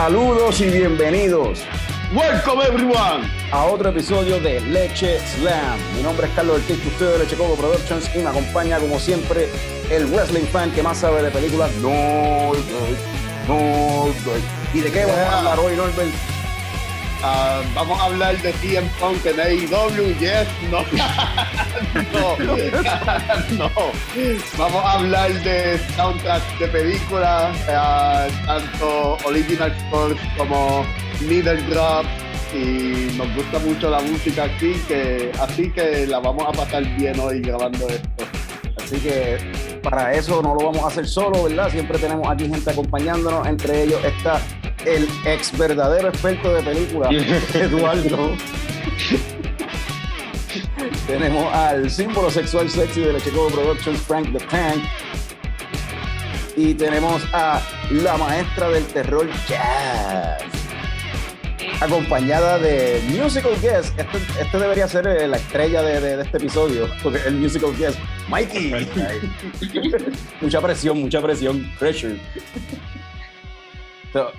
Saludos y bienvenidos Welcome everyone a otro episodio de Leche Slam. Mi nombre es Carlos Ortiz, usted de Leche Coco Productions y me acompaña como siempre el wrestling fan que más sabe de películas, Norbert. Norbert. ¿Y de qué vamos a hablar hoy, Norbert? Uh, vamos a hablar de CM Punk en AEW, yes, no. no, no. Vamos a hablar de soundtracks de películas, uh, tanto original scores como middle drops y nos gusta mucho la música aquí, que, así que la vamos a pasar bien hoy grabando esto. Así que para eso no lo vamos a hacer solo, ¿verdad? Siempre tenemos aquí gente acompañándonos, entre ellos está el ex verdadero experto de película, Eduardo. Tenemos al símbolo sexual sexy de la Chicago Productions, Frank the Tank. Y tenemos a la maestra del terror, Jazz. Acompañada de musical guest. Este, este debería ser la estrella de, de, de, este episodio, porque el musical guest, Mikey. mucha presión, mucha presión, pressure. So,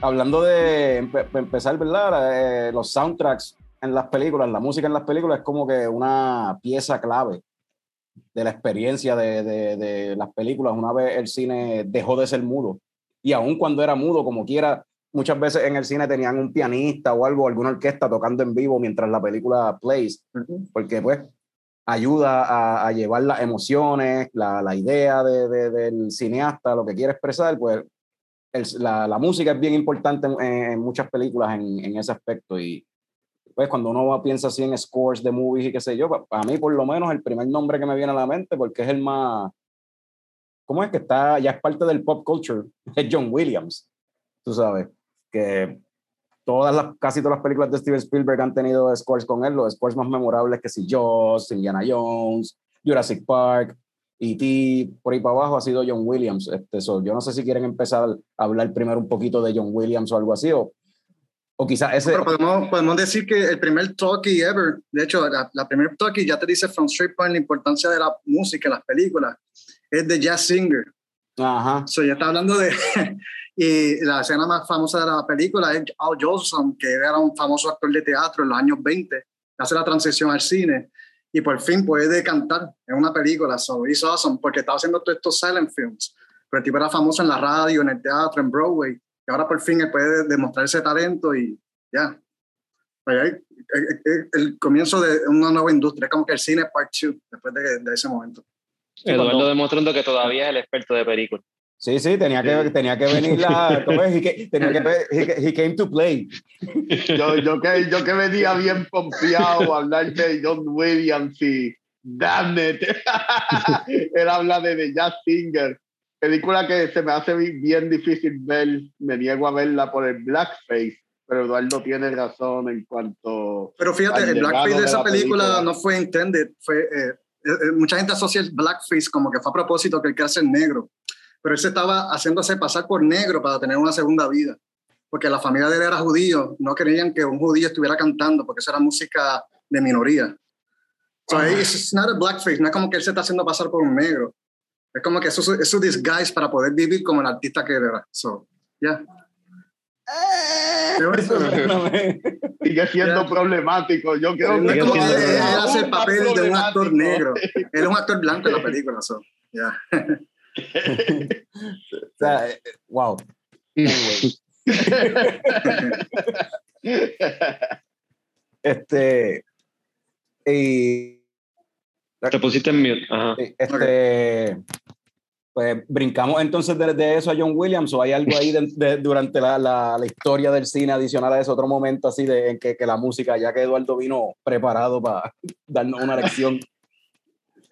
hablando de empe empezar, ¿verdad? Eh, los soundtracks en las películas, la música en las películas es como que una pieza clave de la experiencia de, de, de, las películas. Una vez el cine dejó de ser mudo y aun cuando era mudo, como quiera, muchas veces en el cine tenían un pianista o algo, alguna orquesta tocando en vivo mientras la película plays, porque pues ayuda a, a llevar las emociones, la, la idea de, del cineasta, lo que quiere expresar, pues el, la, la, música es bien importante en, en muchas películas en, en, ese aspecto y pues cuando uno piensa así en scores de movies y qué sé yo, para mí por lo menos el primer nombre que me viene a la mente porque es el más, ¿cómo es que está? Ya es parte del pop culture, es John Williams, tú sabes, que todas las, casi todas las películas de Steven Spielberg han tenido scores con él, los scores más memorables que si Jaws, Indiana Jones, Jurassic Park, y por ahí para abajo ha sido John Williams. Este, so, yo no sé si quieren empezar a hablar primero un poquito de John Williams o algo así, o, o quizás ese... Pero podemos, podemos decir que el primer talkie ever, de hecho, la, la primer talkie ya te dice From Straight Point la importancia de la música en las películas, es de Jazz Singer. Ajá. So, ya está hablando de... y la escena más famosa de la película es Al Jolson, que era un famoso actor de teatro en los años 20, hace la transición al cine y por fin puede cantar en una película. So it's awesome, porque estaba haciendo todos estos silent films. Pero el tipo era famoso en la radio, en el teatro, en Broadway. Y ahora por fin él puede demostrar ese talento y ya. Yeah. El, el, el, comienzo de una nueva industria, como que el cine part 2, después de, de, ese momento. Eduardo demostrando que todavía es el experto de películas. Sí, sí, tenía que, tenía que venir la. ¿cómo es? He, que, tenía que, he, he, came to play. Yo, yo, que, yo que venía bien pompeado a hablar de John Williams y. Damn it. Él habla de The Jazz Singer. Película que se me hace bien difícil ver. Me niego a verla por el blackface. Pero Eduardo tiene razón en cuanto. Pero fíjate, el blackface de esa película, película, no fue intended. Fue, eh, eh, mucha gente asocia el blackface como que fue a propósito que el que hace el negro pero él se estaba haciéndose pasar por negro para tener una segunda vida, porque la familia de él era judío, no querían que un judío estuviera cantando, porque eso era música de minoría. So, it's not a blackface, no es como que él se está haciendo pasar por un negro, es como que eso es su disguise para poder vivir como el artista que era. So, yeah. Sigue siendo yeah. problemático. Yo creo no que es como que él hace el papel de un actor negro. Él es un actor blanco en la película. So, yeah. o sea, wow. este. Y. Te pusiste en mute. Ajá. Este. Pues brincamos entonces de, de, eso a John Williams o hay algo ahí de, de, durante la, la, la, historia del cine adicional a ese otro momento así de en que, que la música, ya que Eduardo vino preparado para darnos una lección.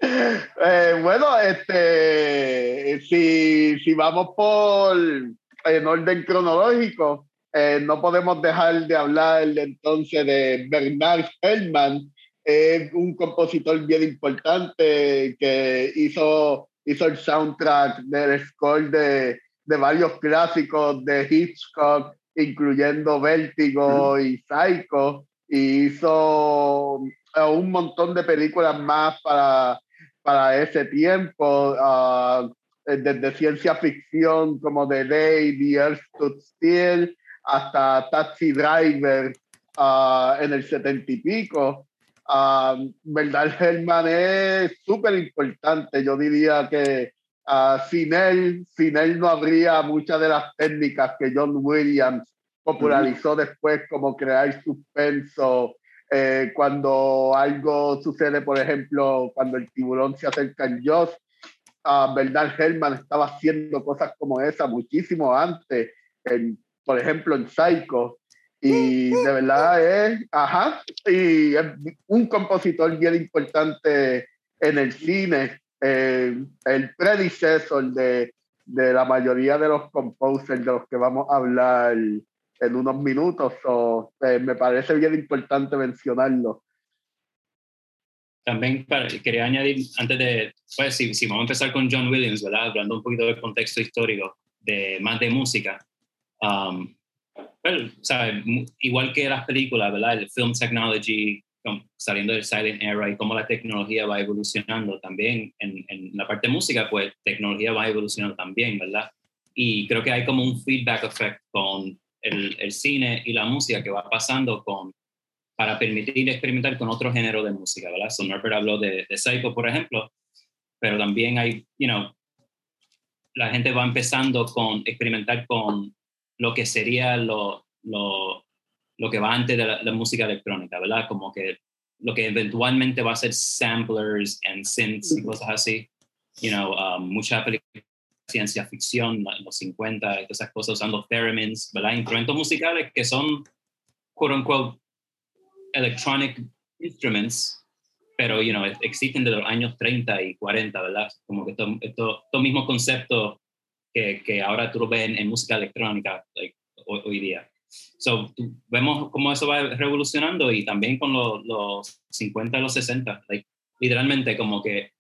Eh, bueno, este, si, si vamos por en orden cronológico, eh, no podemos dejar de hablar entonces de Bernard Feldman, es un compositor bien importante que hizo, hizo el soundtrack del score de, de varios clásicos de Hitchcock, incluyendo Vértigo y Psycho, y hizo un montón de películas más para, para ese tiempo. Uh, eh, desde ciencia ficción como The Day, The Earth Stood Still, hasta Taxi Driver uh, en el setenta y pico. Uh, Bernard Herrmann es súper importante. Yo diría que uh, sin, él, sin él no habría muchas de las técnicas que John Williams popularizó después, como crear suspenso. Eh, cuando algo sucede, por ejemplo, cuando el tiburón se acerca en Joss, uh, Bernard Herrmann estaba haciendo cosas como esa muchísimo antes, en, por ejemplo, en Psycho. Y de verdad es, ajá, y es un compositor bien importante en el cine, eh, el predecesor de, de la mayoría de los composers de los que vamos a hablar en unos minutos. o eh, me parece bien importante mencionarlo. También quería añadir, antes de, pues si, si, vamos a empezar con John Williams, ¿verdad? Hablando un poquito del contexto histórico, de, más de música. Um, well, ¿sabe? igual que las películas, ¿verdad? El film technology, saliendo del silent era y cómo la tecnología va evolucionando también en, en, la parte de música, pues tecnología va evolucionando también, ¿verdad? Y creo que hay como un feedback effect con el, el cine y la música que va pasando con para permitir experimentar con otro género de música, ¿verdad? So Norbert habló de, de Psycho, por ejemplo, pero también hay, you know, la gente va empezando con experimentar con lo que sería lo, lo, lo que va antes de la, música electrónica, ¿verdad? Como que lo que eventualmente va a ser samplers and synths y cosas así. You know, um, mucha ciencia ficción en los 50 y todas esas cosas usando theremins, ¿verdad? Instrumentos musicales que son, quote unquote, electronic instruments, pero, you know, existen desde los años 30 y 40, ¿verdad? Como que estos esto, esto mismos conceptos que, que, ahora tú lo ves en, música electrónica like, hoy, día. So, vemos cómo eso va revolucionando y también con los, los 50 y los 60, like, literalmente como que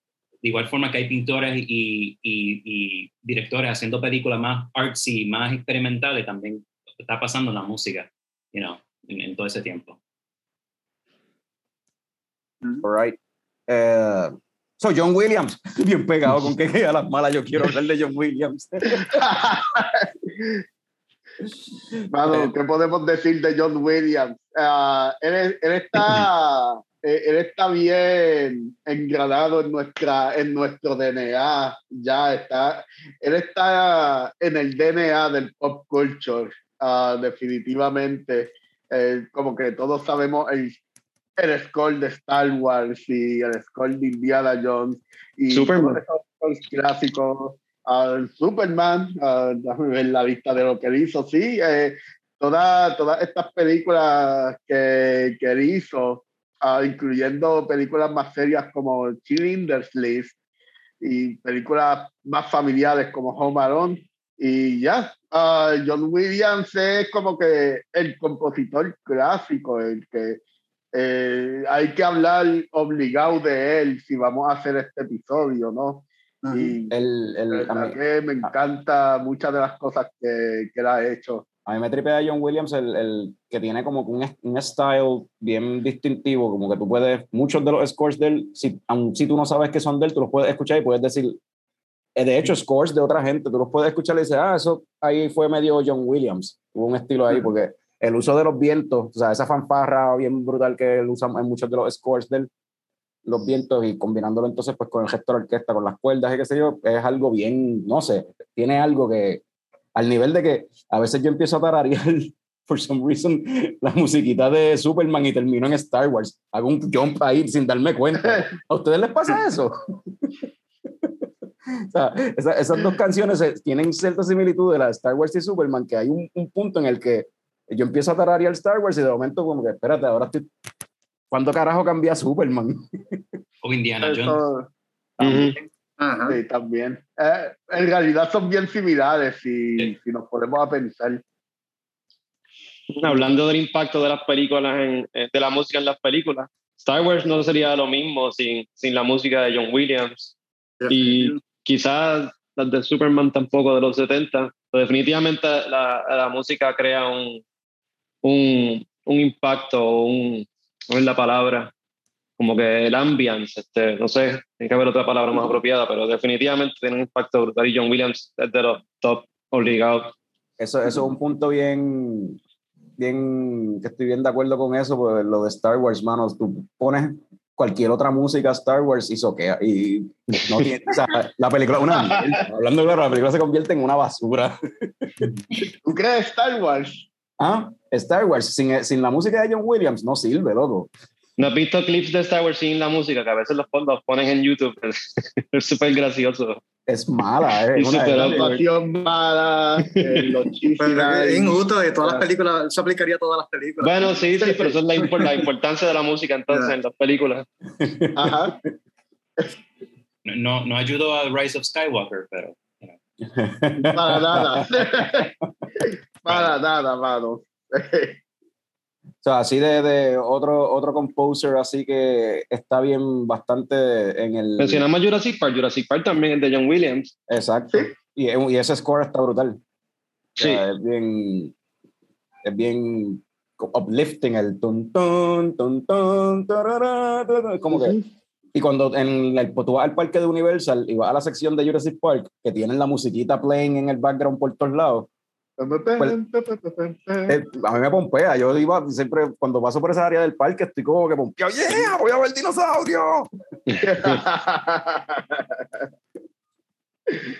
de igual forma que hay pintores y, y, y directores haciendo películas más artsy, más experimentales, también está pasando en la música, you know, en, en todo ese tiempo. All right. Uh, so, John Williams, bien pegado con que a las malas yo quiero hablar de John Williams. Mano, ¿qué podemos decir de John Williams? Uh, él, él, está, eh, él está bien engranado en, nuestra, en nuestro DNA, ya está, él está en el DNA del pop culture, uh, definitivamente. Eh, como que todos sabemos el el score de Star Wars y el score de Indiana Jones y Superman. todos esos clásicos. Uh, Superman, uh, en la vista de lo que hizo, sí, eh, todas estas películas que, que hizo, uh, incluyendo películas más serias como Schindler's List y películas más familiares como Home Alone. Y ya, John Williams es como que el compositor clásico, el que eh, hay que hablar obligado de él si vamos a hacer este episodio, ¿no? Y el, el, que me encanta muchas de las cosas que, que él ha hecho. A mí me tripea John Williams el, el, que tiene como un, un style bien distintivo, como que tú puedes, muchos de los scores de él, si, aun si tú no sabes que son de él, tú los puedes escuchar y puedes decir, eh, de hecho, scores de otra gente, tú los puedes escuchar y dices, ah, eso ahí fue medio John Williams, hubo un estilo ahí, porque el uso de los vientos, o sea, esa fanfarra bien brutal que él usa en muchos de los scores de los vientos y combinándolo entonces pues con el gesto de orquesta, con las cuerdas y qué sé yo, es algo bien, no sé, tiene algo que, al nivel de que a veces yo empiezo a tararear, por some reason, la musiquita de Superman y termino en Star Wars. Hago un jump ahí sin darme cuenta. ¿A ustedes les pasa eso? o sea, esas dos canciones eh, tienen cierta similitud de la de Star Wars y Superman, que hay un, un punto en el que yo empiezo a tararear Star Wars y de momento como que, espérate, ahora estoy... ¿Cuándo carajo cambia Superman? O Indiana Jones. Sí, también. Eh, en realidad son bien similares si, si nos ponemos a pensar. Hablando del impacto de las películas, en, eh, de la música en las películas, Star Wars no sería lo mismo sin, sin la música de John Williams. Y quizás las de Superman tampoco de los 70. Pero definitivamente la, la música crea un, un, un impacto, un, no es la palabra, como que el ambience, este, no sé, hay que haber otra palabra más apropiada, pero definitivamente tiene un impacto brutal y John Williams es de los top obligados. Eso, eso es un punto bien, bien, que estoy bien de acuerdo con eso, pues lo de Star Wars, manos, tú pones cualquier otra música Star Wars y soquea y no tiene, o sea, la película una hablando claro, la película se convierte en una basura. ¿Tú crees Star Wars? Ah, Star Wars sin, sin la música de John Williams no sirve, loco. ¿No has visto clips de Star Wars sin la música? Que a veces los, los ponen en YouTube. es súper gracioso. Es mala, ¿eh? Es una actuación mala. Eh, los es injusto de todas las películas. Eso aplicaría a todas las películas. Bueno, sí, sí, pero eso es la, la importancia de la música entonces en las películas. Ajá. No, no ayudó a Rise of Skywalker, pero. Para nada. Para nada, mano. O sea, así de, de, otro, otro composer así que está bien bastante en el... Mencionamos Jurassic Park. Jurassic Park también es de John Williams. Exacto. Y, y, ese score está brutal. Sí. es bien... Es bien uplifting el tun tun tun tun como que y cuando en el, tú vas al parque de Universal y vas a la sección de Jurassic Park que tienen la musiquita playing en el background por todos lados pues, eh, a mí me pompea, yo iba siempre, cuando paso por esa área del parque, estoy como que pompeado, ¡yeah! ¡Voy a ver dinosaurio!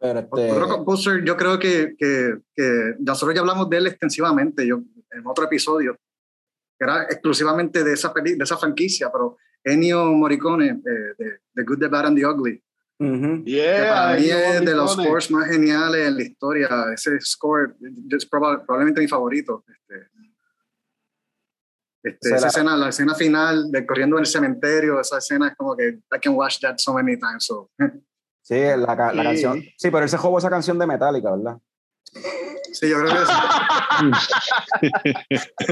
Pero este... Otro composer, yo creo que, que, que, nosotros ya hablamos de él extensivamente yo, en otro episodio, que era exclusivamente de esa, peli, de esa franquicia, pero Ennio Morricone, eh, de The Good, The Bad and The Ugly, yeah, para mí es de los scores más geniales en la historia. Ese score es probablemente mi favorito. Este, este, esa escena, la escena final de corriendo en el cementerio, esa escena es como que I can watch that so many times. So. Sí, la, la sí. canción. Sí, pero él se jugó esa canción de Metallica, ¿verdad? Sí, yo creo que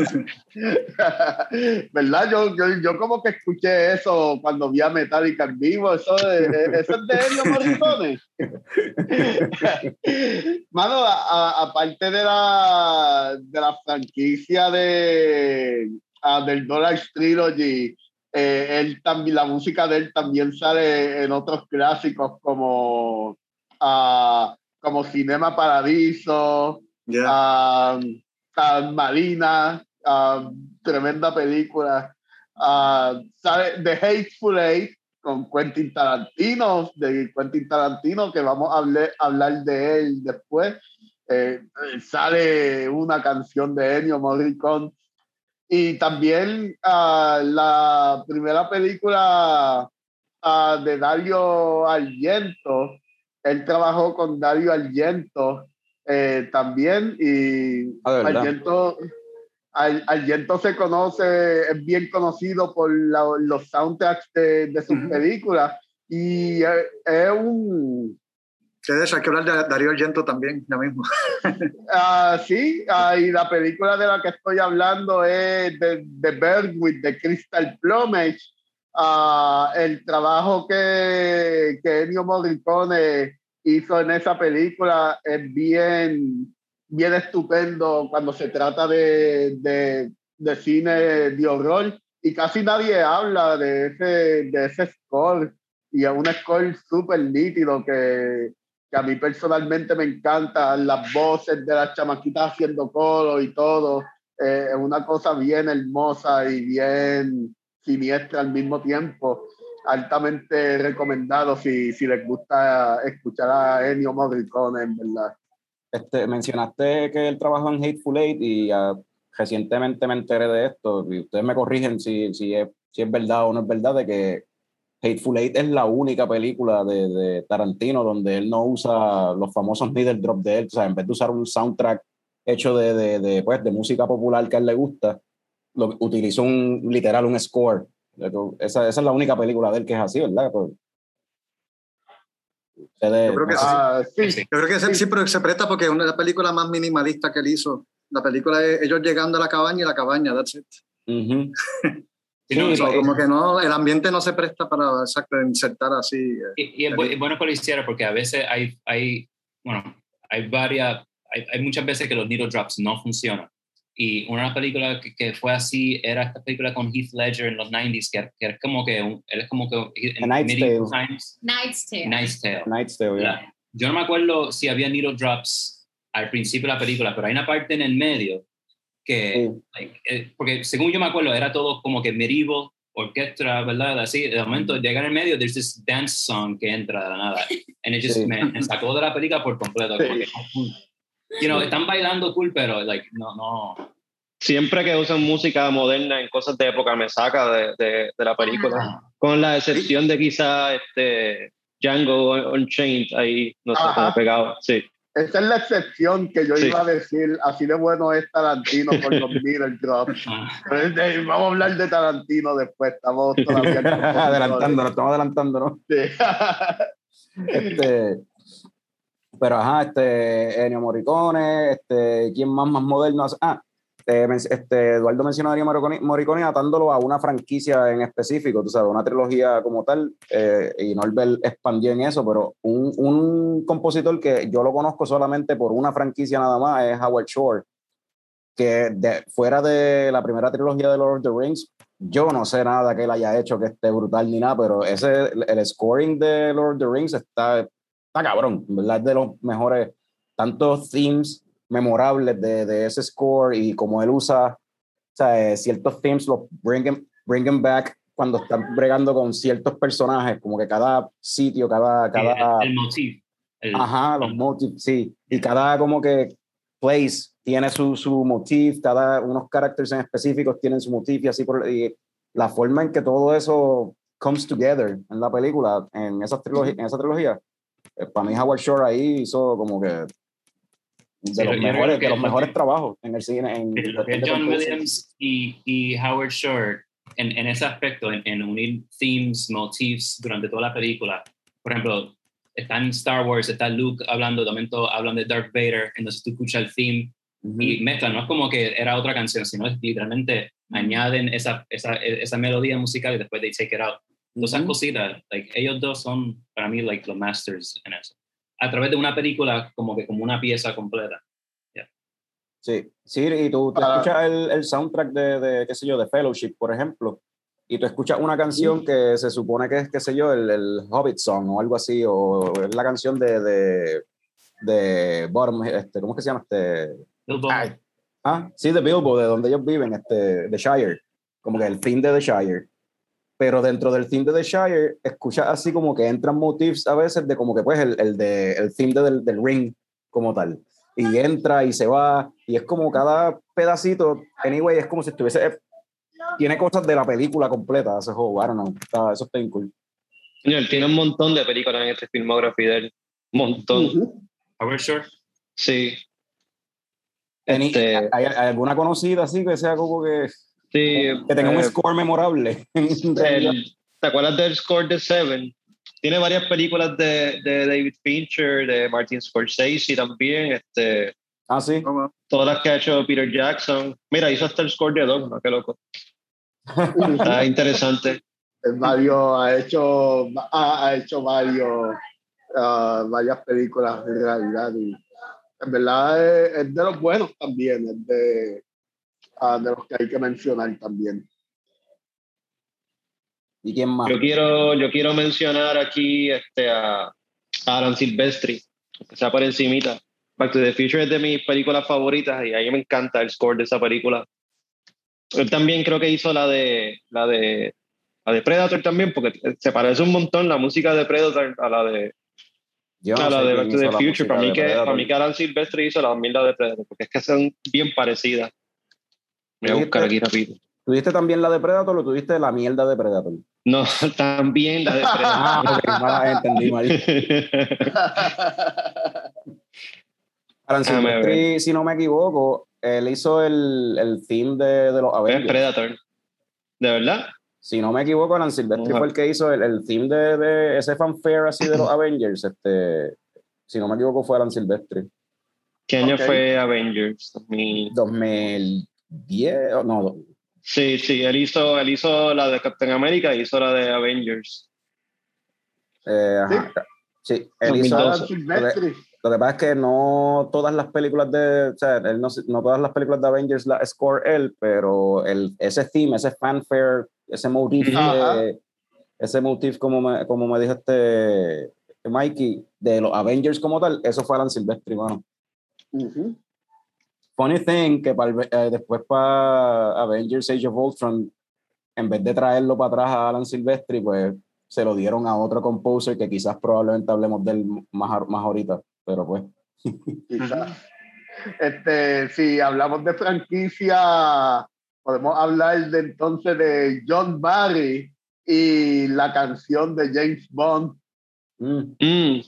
sí. ¿Verdad? Yo, yo, yo, como que escuché eso cuando vi a Metallica en vivo. Eso, eso es de Ennio Morricone. Mano, aparte de la, de la franquicia de, del Dollar Trilogy, eh, él también, la música de él también sale en otros clásicos como... Uh, como Cinema Paradiso, yeah. um, uh, Marina, uh, tremenda película. Uh, The Hateful Eight con Quentin Tarantino, de Quentin Tarantino, que vamos a hablar, hablar de él después. Eh, sale una canción de Ennio Morricone. Y también uh, la primera película uh, de Dario Argento, él trabajó con Dario Argento eh, también y ah, Argento, Argento se conoce, es bien conocido por los soundtracks de, de sus películas y es, un... Que de hay que hablar de Dario Argento también, ya mismo. uh, sí, uh, y la película de la que estoy hablando es The, The Bird with the Crystal Plumage, uh, el trabajo que, que Ennio Morricone hizo en esa película es bien, bien estupendo cuando se trata de, de, de cine de horror y casi nadie habla de ese, de ese score. Y es un score súper nítido que, que, a mí personalmente me encanta, las voces de las chamaquitas haciendo coro y todo, eh, es una cosa bien hermosa y bien siniestra al mismo tiempo. Altamente recomendado si, si les gusta escuchar a Ennio Morricone, en verdad. Este, mencionaste que él trabajó en Hateful Eight y uh, recientemente me enteré de esto y ustedes me corrigen si, si, es, si es verdad o no es verdad de que Hateful Eight es la única película de, de, Tarantino donde él no usa los famosos needle drop de él, o sea, en vez de usar un soundtrack hecho de, de, de, pues, de música popular que a él le gusta, lo, utilizó un literal un score. Esa, esa, es la única película de él que es así, ¿verdad? Pues, yo creo que ah, sí. sí. Yo creo que sí, pero se presta porque es una de las películas más minimalistas que él hizo. La película es ellos llegando a la cabaña y la cabaña, that's it. Uh -huh. sí, no, so, como que no, el ambiente no se presta para exacto, insertar así. Eh, y, y es, es, bueno que lo hiciera porque a veces hay, hay bueno, hay varias, hay, hay, muchas veces que los needle drops no funcionan. Y una película que, que, fue así era esta película con Heath Ledger en los 90s, que, que es como que, un, él es como que en Night's Tale. Times, Night's Tale. Night's Tale. Night's Tale, yeah. Yo no me acuerdo si había needle drops al principio de la película, pero hay una parte en el medio que, like, eh, porque según yo me acuerdo, era todo como que medieval, orquesta, ¿verdad? Así, de momento llega en el medio, there's this dance song que entra de la nada. And it just me, me, sacó de la película por completo. Como que, you know, están bailando cool, pero like, no, no. Siempre que usan música moderna en cosas de época me saca de, de, de la película. Ah. Con la excepción de quizá este Django Unchained, ahí no sé cómo pegado. Sí. Esa es la excepción que yo sí. iba a decir. Así de bueno es Tarantino con los middle drops. Vamos a hablar de Tarantino después. Estamos todavía adelantándonos, estamos adelantándonos. Sí. este, pero ajá, este, Ennio Morricone, este, ¿quién más más moderno hace? Ah, este, Eduardo mencionó a Ennio Morricone atándolo a una franquicia en específico, tú sabes, una trilogía como tal, eh, y Norbert expandió en eso, pero un, un, compositor que yo lo conozco solamente por una franquicia nada más es Howard Shore, que de, fuera de la primera trilogía de Lord of the Rings, yo no sé nada que él haya hecho que esté brutal ni nada, pero ese, el scoring de Lord of the Rings está, está cabrón, ¿verdad? Es de los mejores, tantos themes memorables de, de, ese score y como él usa o sea, eh, ciertos themes, los bring him, bring him back cuando están bregando con ciertos personajes, como que cada sitio, cada... cada el, el motif. El, ajá, los motifs, sí. Y cada como que place tiene su, su motif, cada unos characters en específicos tienen su motif y así por... Y la forma en que todo eso comes together en la película, en, esas en esa trilogía, para mí Howard Shore ahí hizo como que de sí, los, mejores, de los mejores trabajos en el cine. En, lo que John Williams y, y, Howard Shore en, en ese aspecto, en, en, unir themes, motifs durante toda la película. Por ejemplo, está en Star Wars, está Luke hablando, de momento hablan de Darth Vader, entonces tú escuchas el theme y mezclan, no es como que era otra canción, sino es literalmente añaden esa, esa, esa melodía musical y después they take it out. Todas esas cositas, like, ellos dos son para mí like los masters en eso a través de una película como que como una pieza completa. Yeah. Sí, sí, y tú, tú ah. escuchas el, el, soundtrack de, de, qué sé yo, de Fellowship, por ejemplo, y tú escuchas una canción que se supone que es, qué sé yo, el, el, Hobbit Song o algo así, o es la canción de, de, de Bottom, este, ¿cómo es que se llama? Este, Bilbo. Ay, ah, sí, de Bilbo, de donde ellos viven, este, de Shire, como que el fin de The Shire pero dentro del theme de The Shire, escucha así como que entran motifs a veces de como que pues el, el, de, el theme de, del, del ring como tal. Y entra y se va, y es como cada pedacito, anyway, es como si estuviese, tiene cosas de la película completa, ese juego, I don't know, está, eso está bien cool. Señor, tiene un montón de películas en este filmografía de él, un montón. Uh -huh. ¿A ver, sure? Sí. Este, ¿Hay, ¿Hay alguna conocida así que sea como que Sí, que tenga un eh, score memorable. El, ¿Te acuerdas del score de Seven? Tiene varias películas de, de David Fincher, de Martin Scorsese también. Este, ah, sí. Todas las que ha hecho Peter Jackson. Mira, hizo hasta el score de Dogma, qué loco. Está interesante. Mario ha hecho, ha, ha hecho varios, uh, varias películas en realidad y en verdad es, es de los buenos también, es de, uh, de los que hay que mencionar también. ¿Y quién más? Yo quiero, yo quiero mencionar aquí este, a Aaron Silvestri, que sea por encimita. Back to the Future es de mis películas favoritas y a mí me encanta el score de esa película. Él también creo que hizo la de la de la de Predator también, porque se parece un montón la música de Predator a la de Yo a no la sé de Back to the Future. Para mí, que, para mí que Alan Silvestri hizo la de Predator, porque es que son bien parecidas. Voy a buscar aquí rápido. ¿Tuviste también la de Predator o tuviste la mierda de Predator? No, también la de Predator. Ah, ok, mala, entendí mal. Alan Silvestri, si no me equivoco, él hizo el, el theme de, de los es Avengers. Predator. ¿De verdad? Si no me equivoco, Alan Silvestri fue el que hizo el, el theme de, de ese fanfare así de los Avengers. Este, si no me equivoco, fue Alan Silvestri. ¿Qué año fue Avengers? 2000. 2010, o no, Sí, sí, él hizo, él hizo la de Captain America y hizo la de Avengers. eh, ajá. Sí, él hizo 2012. Alan Silvestri. Lo que pasa es que no todas las películas de, o sea, él no, no, todas las películas de Avengers la score él, pero el, ese theme, ese fanfare, ese motif, ese motif como me, como me dijo este Mikey, de los Avengers como tal, eso fue Alan Silvestri, mano. Funny thing que para, eh, después para Avengers Age of Ultron, en vez de traerlo para atrás a Alan Silvestri, pues se lo dieron a otro composer que quizás probablemente hablemos del más, más ahorita, pero pues. Quizás. Este, si hablamos de franquicia, podemos hablar de entonces de John Barry y la canción de James Bond. Mm. Mm.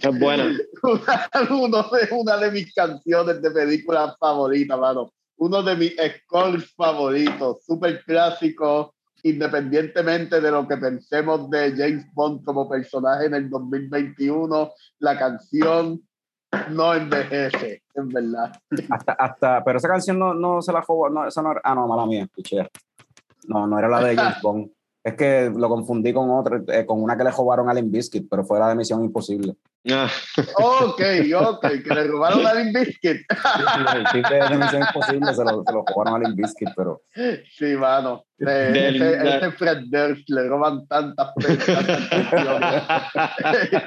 Es buena. Una, de, una de mis canciones de películas favoritas, mano. Uno de mis scores favoritos, súper clásico, independientemente de lo que pensemos de James Bond como personaje en el 2021, la canción no envejece, en verdad. Hasta, hasta, pero esa canción no, no se la jugó, no, esa no, ah, no, mala mía, escuché. No, no era la de James Bond. Es que lo confundí con otra, eh, con una que le robaron a Limp Bizkit, pero fue la de Misión Imposible. Ah. ok, ok, que le robaron a Limp Bizkit. sí, de Misión Imposible se lo, se lo robaron a Limp Bizkit, pero... Sí, mano. ese, Fred Durst le roban tantas canciones.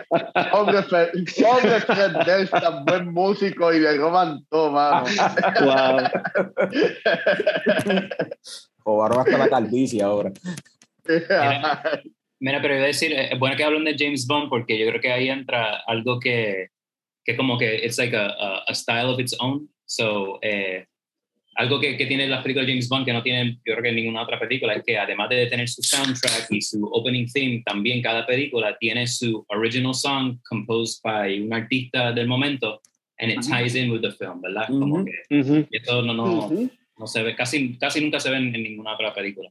pobre, Fred, pobre Fred Durst, tan buen músico y le roban todo, mano. wow. robaron hasta la calvicie ahora. Mira, pero iba a decir, es bueno que hablen de James Bond porque yo creo que ahí entra algo que, que como que it's like a, a, style of its own. So, eh, algo que, que tiene las películas de James Bond que no tienen, yo creo que ninguna otra película, es que además de tener su soundtrack y su opening theme, también cada película tiene su original song composed by un artista del momento and it ties in with the film, ¿verdad? Como que eso no, no, no se ve, casi, casi nunca se ve en ninguna otra película.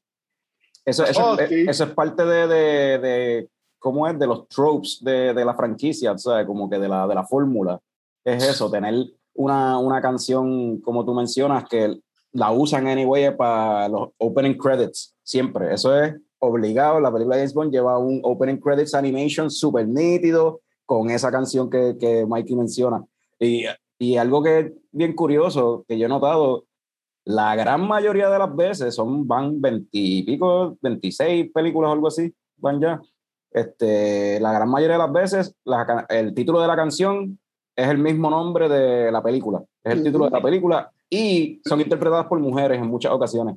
Eso, eso, oh, eso es parte de, de, de, ¿cómo es? De los tropes de, de la franquicia, ¿sabes? Como que de la, de la fórmula. Es eso, tener una, una canción, como tú mencionas, que la usan anyway para los opening credits, siempre. Eso es obligado. La película de James Bond lleva un opening credits animation súper nítido con esa canción que, que Mikey menciona. Y, y algo que es bien curioso, que yo he notado, la gran mayoría de las veces son, van 20 y pico, 26 películas o algo así, van ya. Este, la gran mayoría de las veces el título de la canción es el mismo nombre de la película, es el título de la película y son interpretadas por mujeres en muchas ocasiones.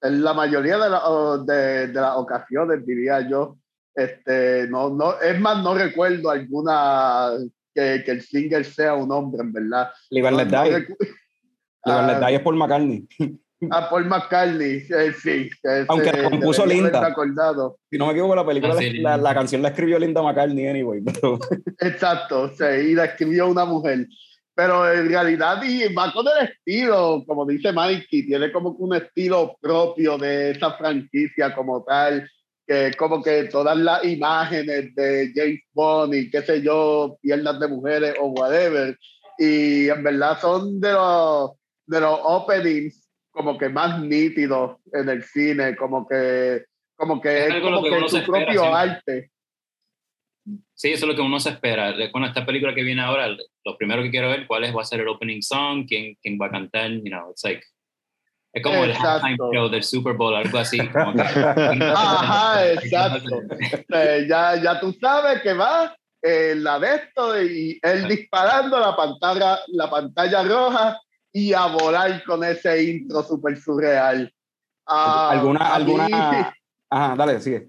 En la mayoría de, de, de las ocasiones, diría yo, este, no, no, es más, no recuerdo alguna que, que el single sea un hombre, en verdad. Live la ah, es Paul McCartney. A Paul McCartney, sí. Aunque la compuso Linda. Si no me equivoco, la película, ah, la, canción la escribió Linda McCartney, anyway. Exacto, sí, y la escribió una mujer. Pero en realidad y va con el estilo, como dice Mikey, tiene como un estilo propio de esa franquicia como tal, que como que todas las imágenes de James Bond y qué sé yo, piernas de mujeres o whatever, y en verdad son de los de los openings como que más nítidos en el cine, como que como que es, como que, su propio arte. Sí, eso es lo que uno se espera. Con esta película que viene ahora, lo primero que quiero ver cuál es, va a ser el opening song, quién, quién va a cantar, you know, it's like es como el halftime show del Super Bowl, algo así. Ajá, exacto. Eh, ya, ya tú sabes que va eh, la de esto y él disparando la pantalla, la pantalla roja y a volar con ese intro súper surreal. Ah, ¿Alguna, alguna... Ajá, dale, sigue.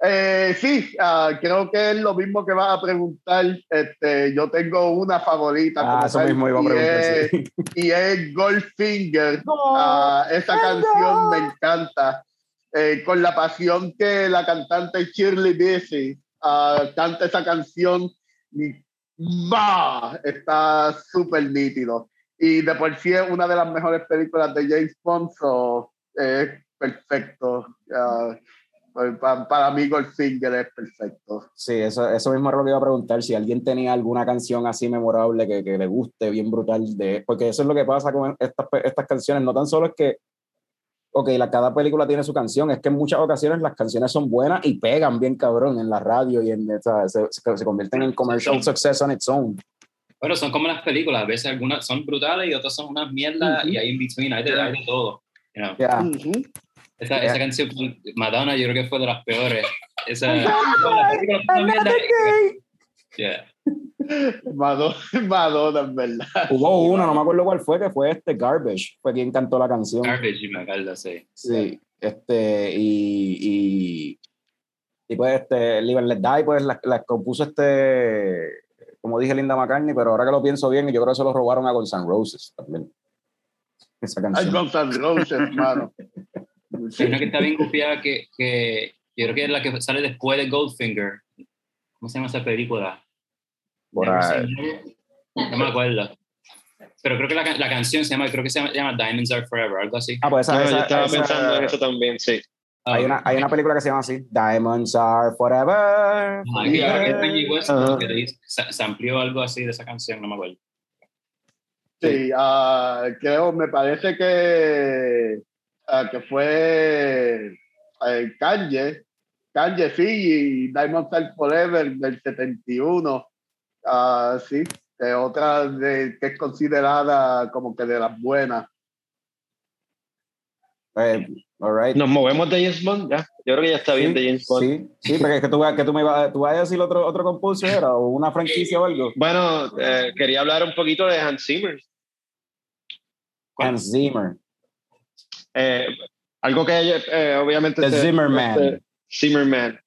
Eh, sí, uh, creo que es lo mismo que vas a preguntar. Este, yo tengo una favorita. Ah, eso mismo iba a preguntar. Y, es, y es Goldfinger. Uh, esa canción me encanta. Eh, con la pasión que la cantante Shirley Bassey canta esa canción, bah, está súper nítido. Y de por sí es una de las mejores películas de James Bond, so es perfecto. Uh, para, para, mí Goldfinger es perfecto. Sí, eso, eso mismo es lo que iba a preguntar, si alguien tenía alguna canción así memorable que, que, le guste, bien brutal, de, porque eso es lo que pasa con estas, estas canciones, no tan solo es que ok, la, cada película tiene su canción, es que en muchas ocasiones las canciones son buenas y pegan bien cabrón en la radio y en, o sea, se, se, se convierten en commercial success on its own. Bueno, son como las películas, a veces algunas son brutales y otras son unas mierdas y hay in between, hay de, hay de todo. You know? Yeah. Ujú. Esa, Yeah. esa canción, Madonna, yo creo que fue de las peores. Esa. Yeah. Madonna, Madonna, en verdad. Hubo una, no me acuerdo cuál fue, que fue este Garbage, fue quien cantó la canción. Garbage, me acuerdo, sí. Sí, este, y, y, y pues este, Live and Let Die, pues la, la compuso este, como dije Linda McCartney, pero ahora que lo pienso bien, yo creo que se lo robaron a Guns N' Roses también. Esa Ay, canción. Guns N' Roses, mano. Hay una que está bien copiada que, que yo creo que es la que sale después de Goldfinger. ¿Cómo se llama esa película? No me acuerdo. Pero creo que la, la canción se llama, creo que se llama, llama Diamonds Are Forever, algo así. Ah, pues esa, No, esa- yo estaba esa- pensando en eso también, sí. Hay, una, hay una película que se llama así, Diamonds Are Forever. Ah, creo que Kanye West Ajá. que sa- se amplió algo así de esa canción, no me acuerdo. Sí, ah, creo, me parece que, ah, que fue eh, Kanye, Kanye sí, y Diamond Are Forever del 71. Ah, sí, de otra de, que es considerada como que de las buenas. Eh, all right. Nos movemos de James Bond, ya. Yo creo que ya está bien de James Bond. Sí, sí, porque es que tú, que tú me ibas, tú vas a decir otro, otro composer o una franquicia o algo. Bueno, eh, quería hablar un poquito de Hans Zimmer. Hans Zimmer. Eh, algo que eh, obviamente... The Zimmerman. este, Zimmerman.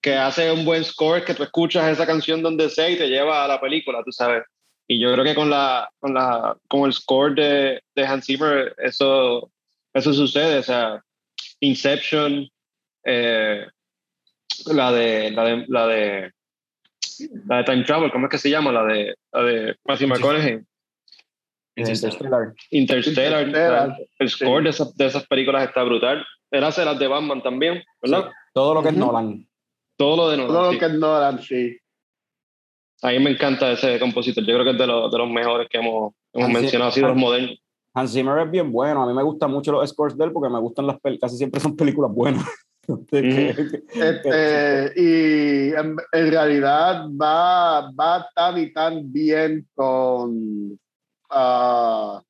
Que hace un buen score, que tú escuchas esa canción donde sea y te lleva a la película, tú sabes. Y yo creo que con, la, con, la, con el score de, de Hans Zimmer eso, eso sucede. O sea, Inception, eh, la, de, la, de, la de la de Time Travel, ¿cómo es que se llama? La de, la de Matthew McConaughey. Interstellar. Interstellar. Interstellar, el score de, esas, de esas películas está brutal. Él hace las de Batman también, ¿verdad? Todo lo que es. Nolan. Todo lo de Nolan. Todo sí. lo que es Nolan, sí. A mí me encanta ese compositor. Yo creo que es de, los de los mejores que hemos, hemos sí. mencionado, así de los modernos. Hans Zimmer es bien bueno. A mí me gustan mucho los scores de él porque me gustan las pel- casi siempre son películas buenas. Que- Este, y en, en realidad va, va tan y tan bien con, ah,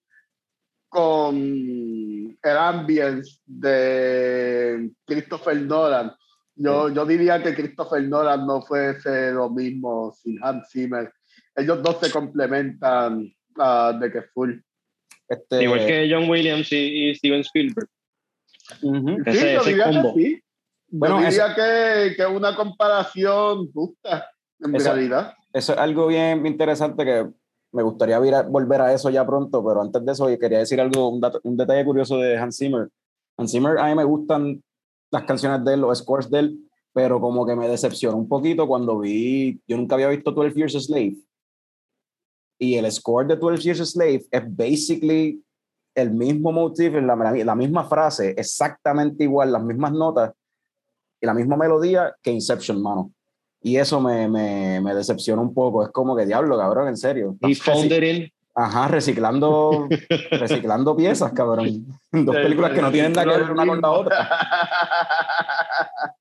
con el ambience de Christopher Nolan. Yo, yo diría que Christopher Nolan no fuese lo mismo sin Hans Zimmer. Ellos dos se complementan ah, de que full. Este, Igual que John Williams y, y Steven Spielberg. ujú. Sí, Ese- yo ese diría combo. que sí. Bueno, yo diría que, que es una comparación justa, en Esa- realidad. Eso es algo bien interesante que me gustaría vir a- volver a eso ya pronto, pero antes de eso quería decir algo, un, dato- un detalle curioso de Hans Zimmer. Hans Zimmer, a mí me gustan las canciones de él, los scores de él, pero como que me decepcionó un poquito cuando vi, yo nunca había visto 12 Years a Slave. Y el score de 12 Years a Slave es basically el mismo motif, la, la misma frase, exactamente igual, las mismas notas y la misma melodía que Inception, mano. Y eso me, me, me decepciona un poco. Es como que diablo, cabrón, en serio. He Estás found reci- it in. Ajá, reciclando, reciclando piezas, cabrón. Dos películas que no tienen nada que ver una con la otra.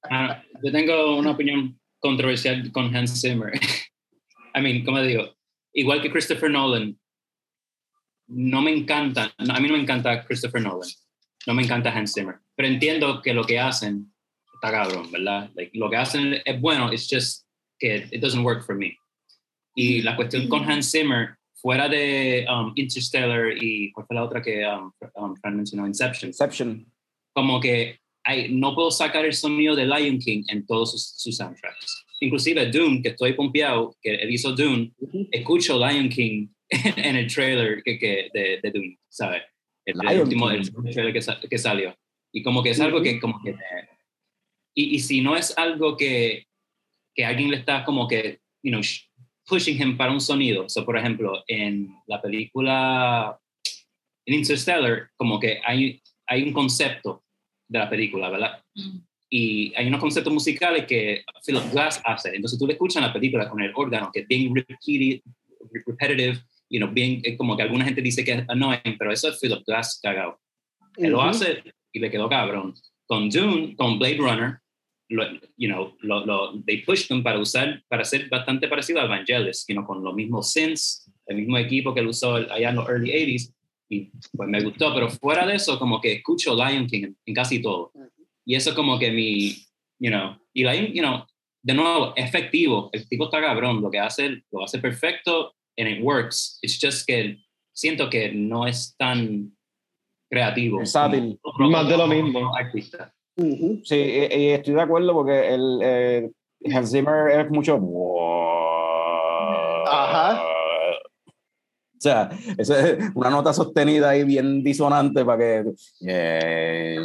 Ah, yo tengo una opinión controversial con Hans Zimmer. I mean, como digo, igual que Christopher Nolan, no me encanta, no, a mí no me encanta Christopher Nolan, no me encanta Hans Zimmer, pero entiendo que lo que hacen está cabrón, ¿verdad? Like, lo que hacen es bueno, it's just que it doesn't work for me. Y la cuestión con Hans Zimmer, fuera de um, Interstellar y ¿cuál fue la otra que um, um, Fran mencionó? Inception Inception. como que no puedo sacar el sonido de Lion King en todos sus, sus soundtracks. Inclusive Dune, que estoy pompeado, que él hizo Dune, escucho Lion King en el trailer que, que de, de Dune, ¿sabes? El, el último el trailer que, sa- que salió. Y como que es algo que como que... y, y si no es algo que, que alguien le está como que, you know, sh- pushing him para un sonido. So, por ejemplo, en la película en Interstellar, como que hay, hay un concepto de la película, ¿verdad? Y hay unos conceptos musicales que Philip Glass hace. Entonces tú le escuchas en la película con el órgano, que es bien repetitive, you know, bien, eh, como que alguna gente dice que es annoying, pero eso es Philip Glass cagado. Él lo hace y le quedó cabrón. Con Dune, con Blade Runner, lo, you know, lo, lo, they pushed them para usar, para ser bastante parecido a Evangelis, you know, con los mismos synths, el mismo equipo que él usó allá en los early 80s, y pues me gustó, pero fuera de eso, como que escucho Lion King en, en casi todo. Y eso como que mi, you know, y Lion, you know, de nuevo, efectivo, el tipo está cabrón, lo que hace, lo hace perfecto, and it works. It's just que siento que no es tan creativo. Versátil. Más de lo mismo. Artista. Sí, y, y estoy de acuerdo porque el, eh, Hans Zimmer es mucho. Ajá. O sea, eso es una nota sostenida ahí bien disonante para que. eh,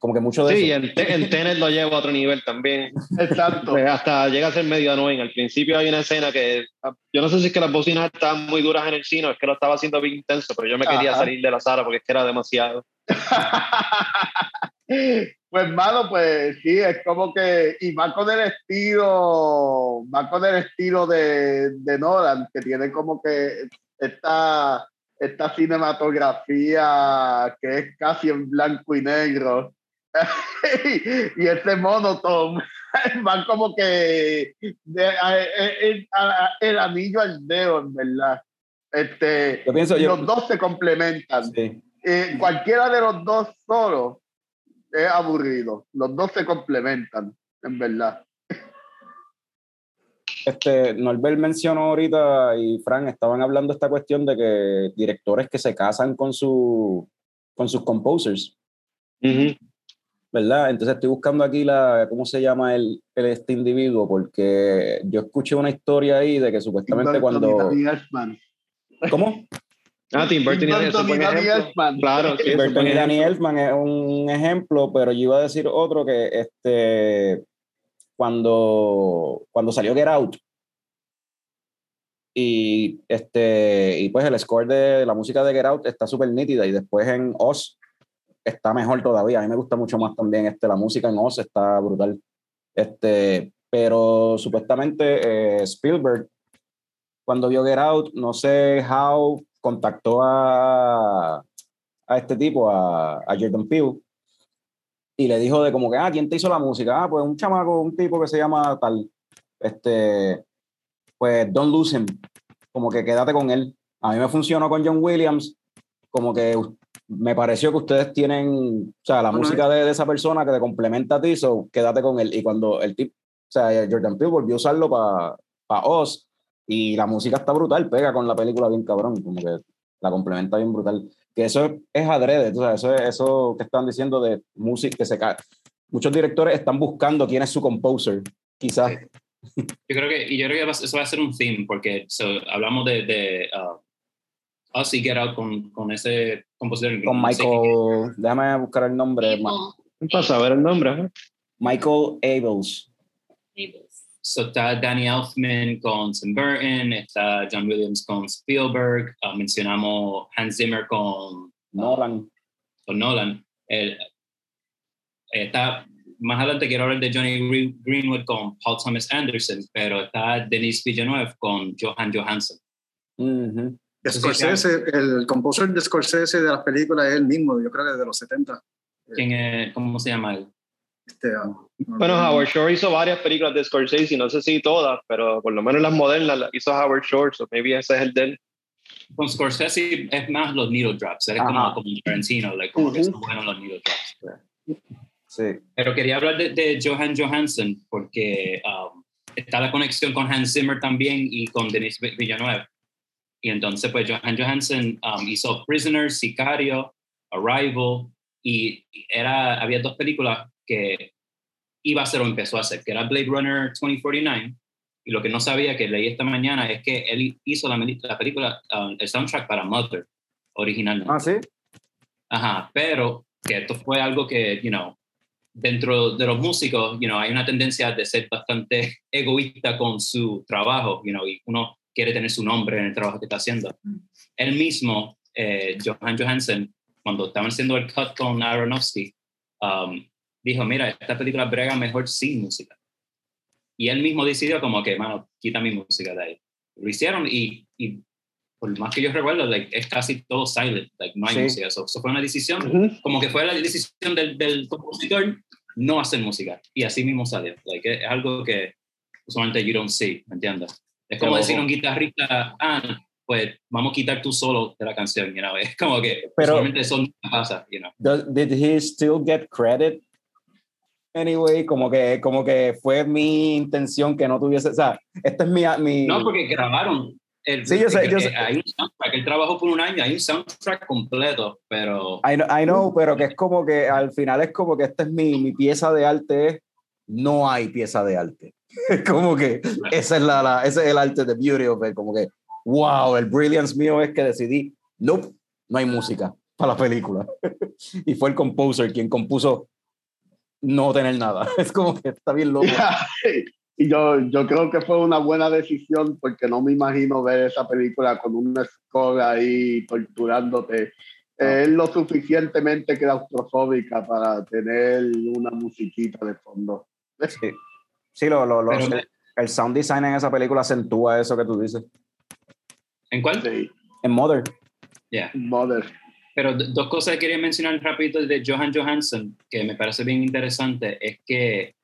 como que mucho de Sí, eso. Te- en Tenet lo llevo a otro nivel también. Exacto. Pues hasta llega a ser medio annoying. Al principio hay una escena que yo no sé si es que las bocinas estaban muy duras en el cine o es que lo estaba haciendo bien intenso, pero yo me quería Ajá. salir de la sala porque es que era demasiado. pues malo, pues sí, es como que, y va con el estilo, va con el estilo de, de Nolan, que tiene como que esta, esta cinematografía que es casi en blanco y negro. y este monotone va como que de- a- el, a- el anillo al dedo, en verdad. Este, Yo pienso, yo. los dos se complementan Sí. eh, cualquiera de los dos solos es aburrido. Los dos se complementan, en verdad. Este, Norbert mencionó ahorita y Frank estaban hablando esta cuestión de que directores que se casan con, su, con sus composers, Ujú. ¿Verdad? Entonces estoy buscando aquí la, ¿cómo se llama el, el- este individuo? Porque yo escuché una historia ahí de que supuestamente Tim cuando... ¿Cómo? Ah, Tim Burton y Tim Danny Elfman, Burton y buen Danny ejemplo. Elfman. Claro, sí, un Burton y Danny ejemplo. Elfman es un ejemplo, pero yo iba a decir otro que este, cuando, cuando salió Get Out y, este, y pues el score de la música de Get Out está súper nítida y después en Oz está mejor todavía. A mí me gusta mucho más también este, la música en Oz, está brutal. Este, pero supuestamente eh, Spielberg, cuando vio Get Out, no sé how, contactó a, a este tipo, a, a Jordan Peele, y le dijo de como que, ah, ¿quién te hizo la música? Ah, pues un chamaco, un tipo que se llama tal, este, pues don't lose him, como que quédate con él. A mí me funcionó con John Williams, como que me pareció que ustedes tienen, o sea, la Bueno, música de, de esa persona que te complementa a ti, so quédate con él. Y cuando el tipo, o sea, Jordan Peele volvió a usarlo para pa Oz, y la música está brutal, pega con la película bien cabrón, como que la complementa bien brutal. Que eso es, es adrede, tú sabes, eso, es- eso que están diciendo de música que se cae. Muchos directores están buscando quién es su composer, quizás. Yo creo que, y yo creo que eso va a ser un theme, porque so, hablamos de, de uh, Us y Get Out con, con ese compositor. Con Michael, déjame buscar el nombre. Ma- ¿Qué pasa? A ver el nombre. Michael Abels. So, está Danny Elfman con Tim Burton, está John Williams con Spielberg, uh, mencionamos Hans Zimmer con, Nolan. con Nolan. El- está, más adelante quiero hablar de Johnny Green- Greenwood con Paul Thomas Anderson, pero está Denis Villeneuve con Johan Johansson. Ujú. Scorsese, el compositor de Scorsese de las películas es el mismo, yo creo que de los 70. ¿Quién es, ¿Cómo se llama él? Este, ah, Bueno, Howard Shore hizo varias películas de Scorsese, no sé si todas, pero por lo menos las modernas las hizo Howard Shore, so maybe ese es el de él. Con Scorsese es más los needle drops, es como, como Tarantino, like, como que Ujú. son buenos los needle drops. Sí. Pero quería hablar de, de Johan Johansson porque um, está la conexión con Hans Zimmer también y con Denis Vi- Villeneuve. Y entonces, pues Johan Johansson um, hizo Prisoner, Sicario, Arrival y era, había dos películas que iba a hacer o empezó a hacer, que era Blade Runner 2049 y lo que no sabía que leí esta mañana es que él hizo la, la película, um, el soundtrack para Mother originalmente. Ah, sí. Ajá, pero que esto fue algo que, you know, dentro de los músicos, you know, hay una tendencia de ser bastante egoísta con su trabajo, you know, y uno quiere tener su nombre en el trabajo que está haciendo. Él mismo, eh, Johan Johansson, cuando estaban haciendo el cut con Aronofsky, um, dijo, mira, esta película brega mejor sin música. Y él mismo decidió como que, mano, quita mi música de ahí. Lo hicieron y, y por más que yo recuerdo, like, es casi todo silent, like, no hay Sí. música. Eso fue una decisión, Ujú. como que fue la decisión del, del compositor no hacer música. Y así mismo salió. Like, es algo que usualmente you don't see, ¿me entiendes? Es como decir a un guitarrista, ah, pues vamos a quitar tu solo de la canción, you know? Es como que Pero- usualmente eso no pasa, you know? Does- did he still get credit? Anyway, como que, como que fue mi intención que no tuviese, o sea, esta es mi, mi No, porque grabaron. El, Sí, yo sé, yo eh, sé. Hay un soundtrack, él trabajó por un año, hay un soundtrack completo, pero I know, I know, pero que es como que al final es como que esta es mi, mi pieza de arte, no hay pieza de arte. Como que esa es la, la- ese es el arte de Beauty of It, como que, wow, el brilliance mío es que decidí, nope, no hay música para la película. y fue el composer quien compuso no tener nada. Es como que está bien loco. y yo, yo creo que fue una buena decisión porque no me imagino ver esa película con una score ahí torturándote. Es lo suficientemente claustrofóbica para tener una musiquita de fondo. Sí, sí lo, lo, lo- el, el sound design en esa película acentúa eso que tú dices. ¿en cuál? Sí, En Mother, Yeah. Mother. Pero dos cosas que quería mencionar rápido de Johan Johansson, que me parece bien interesante, es que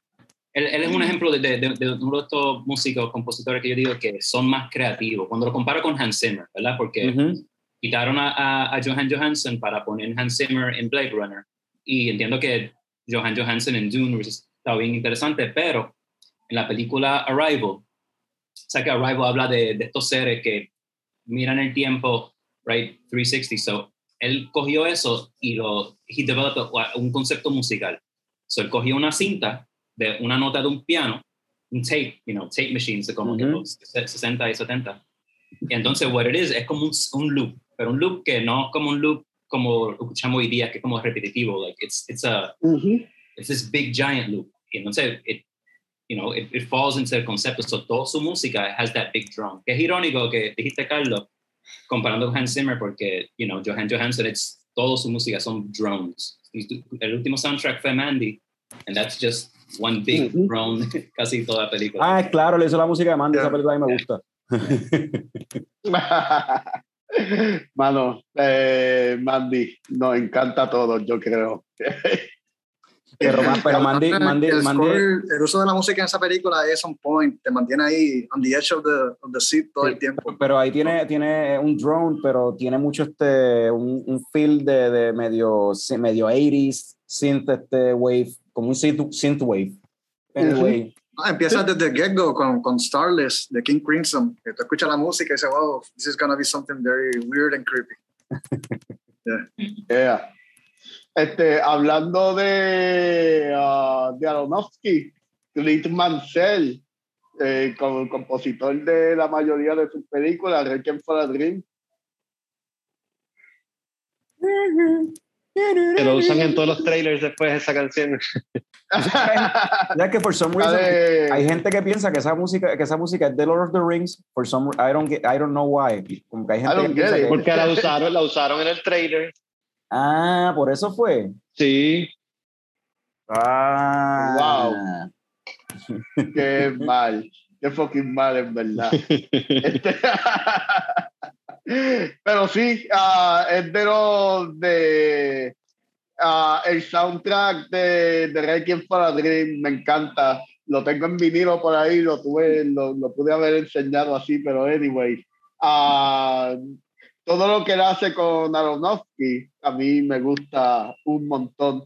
él, él es un ejemplo de, de- de- de uno de estos músicos, compositores que yo digo que son más creativos. Cuando lo comparo con Hans Zimmer, ¿verdad? Porque Ujú. quitaron a, a, a Johan Johansson para poner Hans Zimmer en Blade Runner. Y entiendo que Johan Johansson en Dune está bien interesante, pero en la película Arrival, o sea que Arrival habla de, de estos seres que miran el tiempo, right, 360. So, él cogió eso y lo, he developed a- un concepto musical. So, él cogió una cinta de una nota de un piano, un tape, you know, tape machines de como Ujú. los 60 y 70. Y entonces, what it is, es como un, un loop, pero un loop que no es como un loop como escuchamos hoy día, que es como repetitivo. Like, it's, it's a, Ujú. it's this big giant loop. Y entonces, it, you know, it, it falls into el concepto. So, toda su música has that big drum. Que es irónico que dijiste, Carlos, comparando con Hans Zimmer, porque, you know, Johan Johansson, it's, toda su música son drones. El último soundtrack fue Mandy, and that's just one big Ujú. drone, casi toda la película. Ah, claro, le hizo la música de Mandy, esa Yeah. película a mí me gusta. Mano, eh, Mandy, nos encanta todo, yo creo. Pero, pero Mandy, Mandy, el, Mandy, score, el uso de la música en esa película es on point, te mantiene ahí on the edge of the, of the seat todo el tiempo. pero ahí tiene, tiene un drone, pero tiene mucho este, un, un feel de, de medio, sí, medio 80s, synth, este wave, como un synth, synth wave. Anyway, Ah, empieza desde el get-go con, con Starless de King Crimson, que tú escuchas la música y dices, wow, this is gonna be something very weird and creepy. Yeah. Este, hablando de, ah, de Aronofsky, Clint Mansell, eh, como compositor de la mayoría de sus películas, Requiem for a Dream. Que lo usan en todos los trailers después de esa canción. ya que por some reason, de- hay gente que piensa que esa música, que esa música es de Lord of the Rings, for some, I don't get, I don't know why. Como que hay gente que piensa que, Porque la usaron, la usaron en el trailer. Ah, por eso fue. Sí. Ah, Qué mal, qué fucking mal, en verdad. Este- Pero sí, ah, es de los de ah, el soundtrack de, de Requiem for a Dream, me encanta. Lo tengo en vinilo por ahí, lo tuve, lo, lo pude haber enseñado así, pero anyway. ah, todo lo que él hace con Aronofsky, a mí me gusta un montón,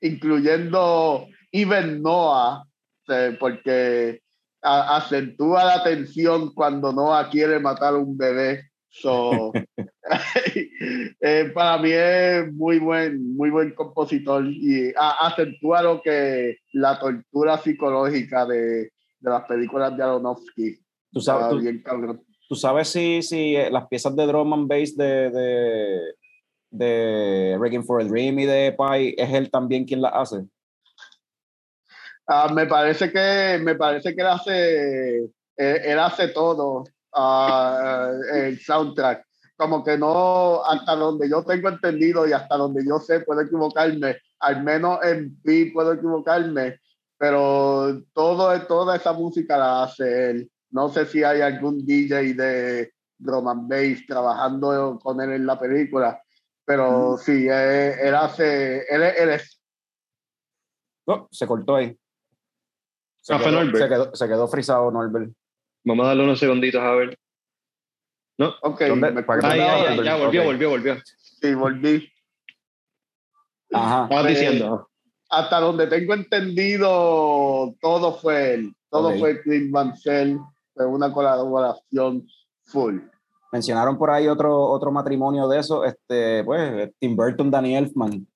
incluyendo Even Noah, eh, porque a- acentúa la tensión cuando Noah quiere matar a un bebé. So, eh, para mí es muy buen, muy buen compositor y a- acentúa lo que la tortura psicológica de, de las películas de Aronofsky. tú sabes, tú, bien cabrón. Tú sabes si, si eh, las piezas de drum and bass de, de, de Requiem for a Dream y de Pi es él también quien las hace. Ah, me parece que me parece que él hace él, hace todo ah, el soundtrack como que no hasta donde yo tengo entendido y hasta donde yo sé puedo equivocarme al menos en pi puedo equivocarme pero todo toda esa música la hace él no sé si hay algún DJ de drum and bass trabajando con él en la película. Pero sí, él, hace, él, él es... Oh, se cortó ahí. Se, Ah, quedó, se, quedó, se quedó frisado Norbert. Vamos a darle unos segunditos a ver. No, Ok, ¿Dónde? me ahí, no, ahí, no, no, ya volvió, volvió, volvió. sí, volví. Ajá. Estabas Pues, diciendo. hasta donde tengo entendido, todo fue él. Todo fue Clint Mansell. Fue una colaboración full. Mencionaron por ahí otro, otro matrimonio de eso, este, pues, Tim Burton, Danny Elfman.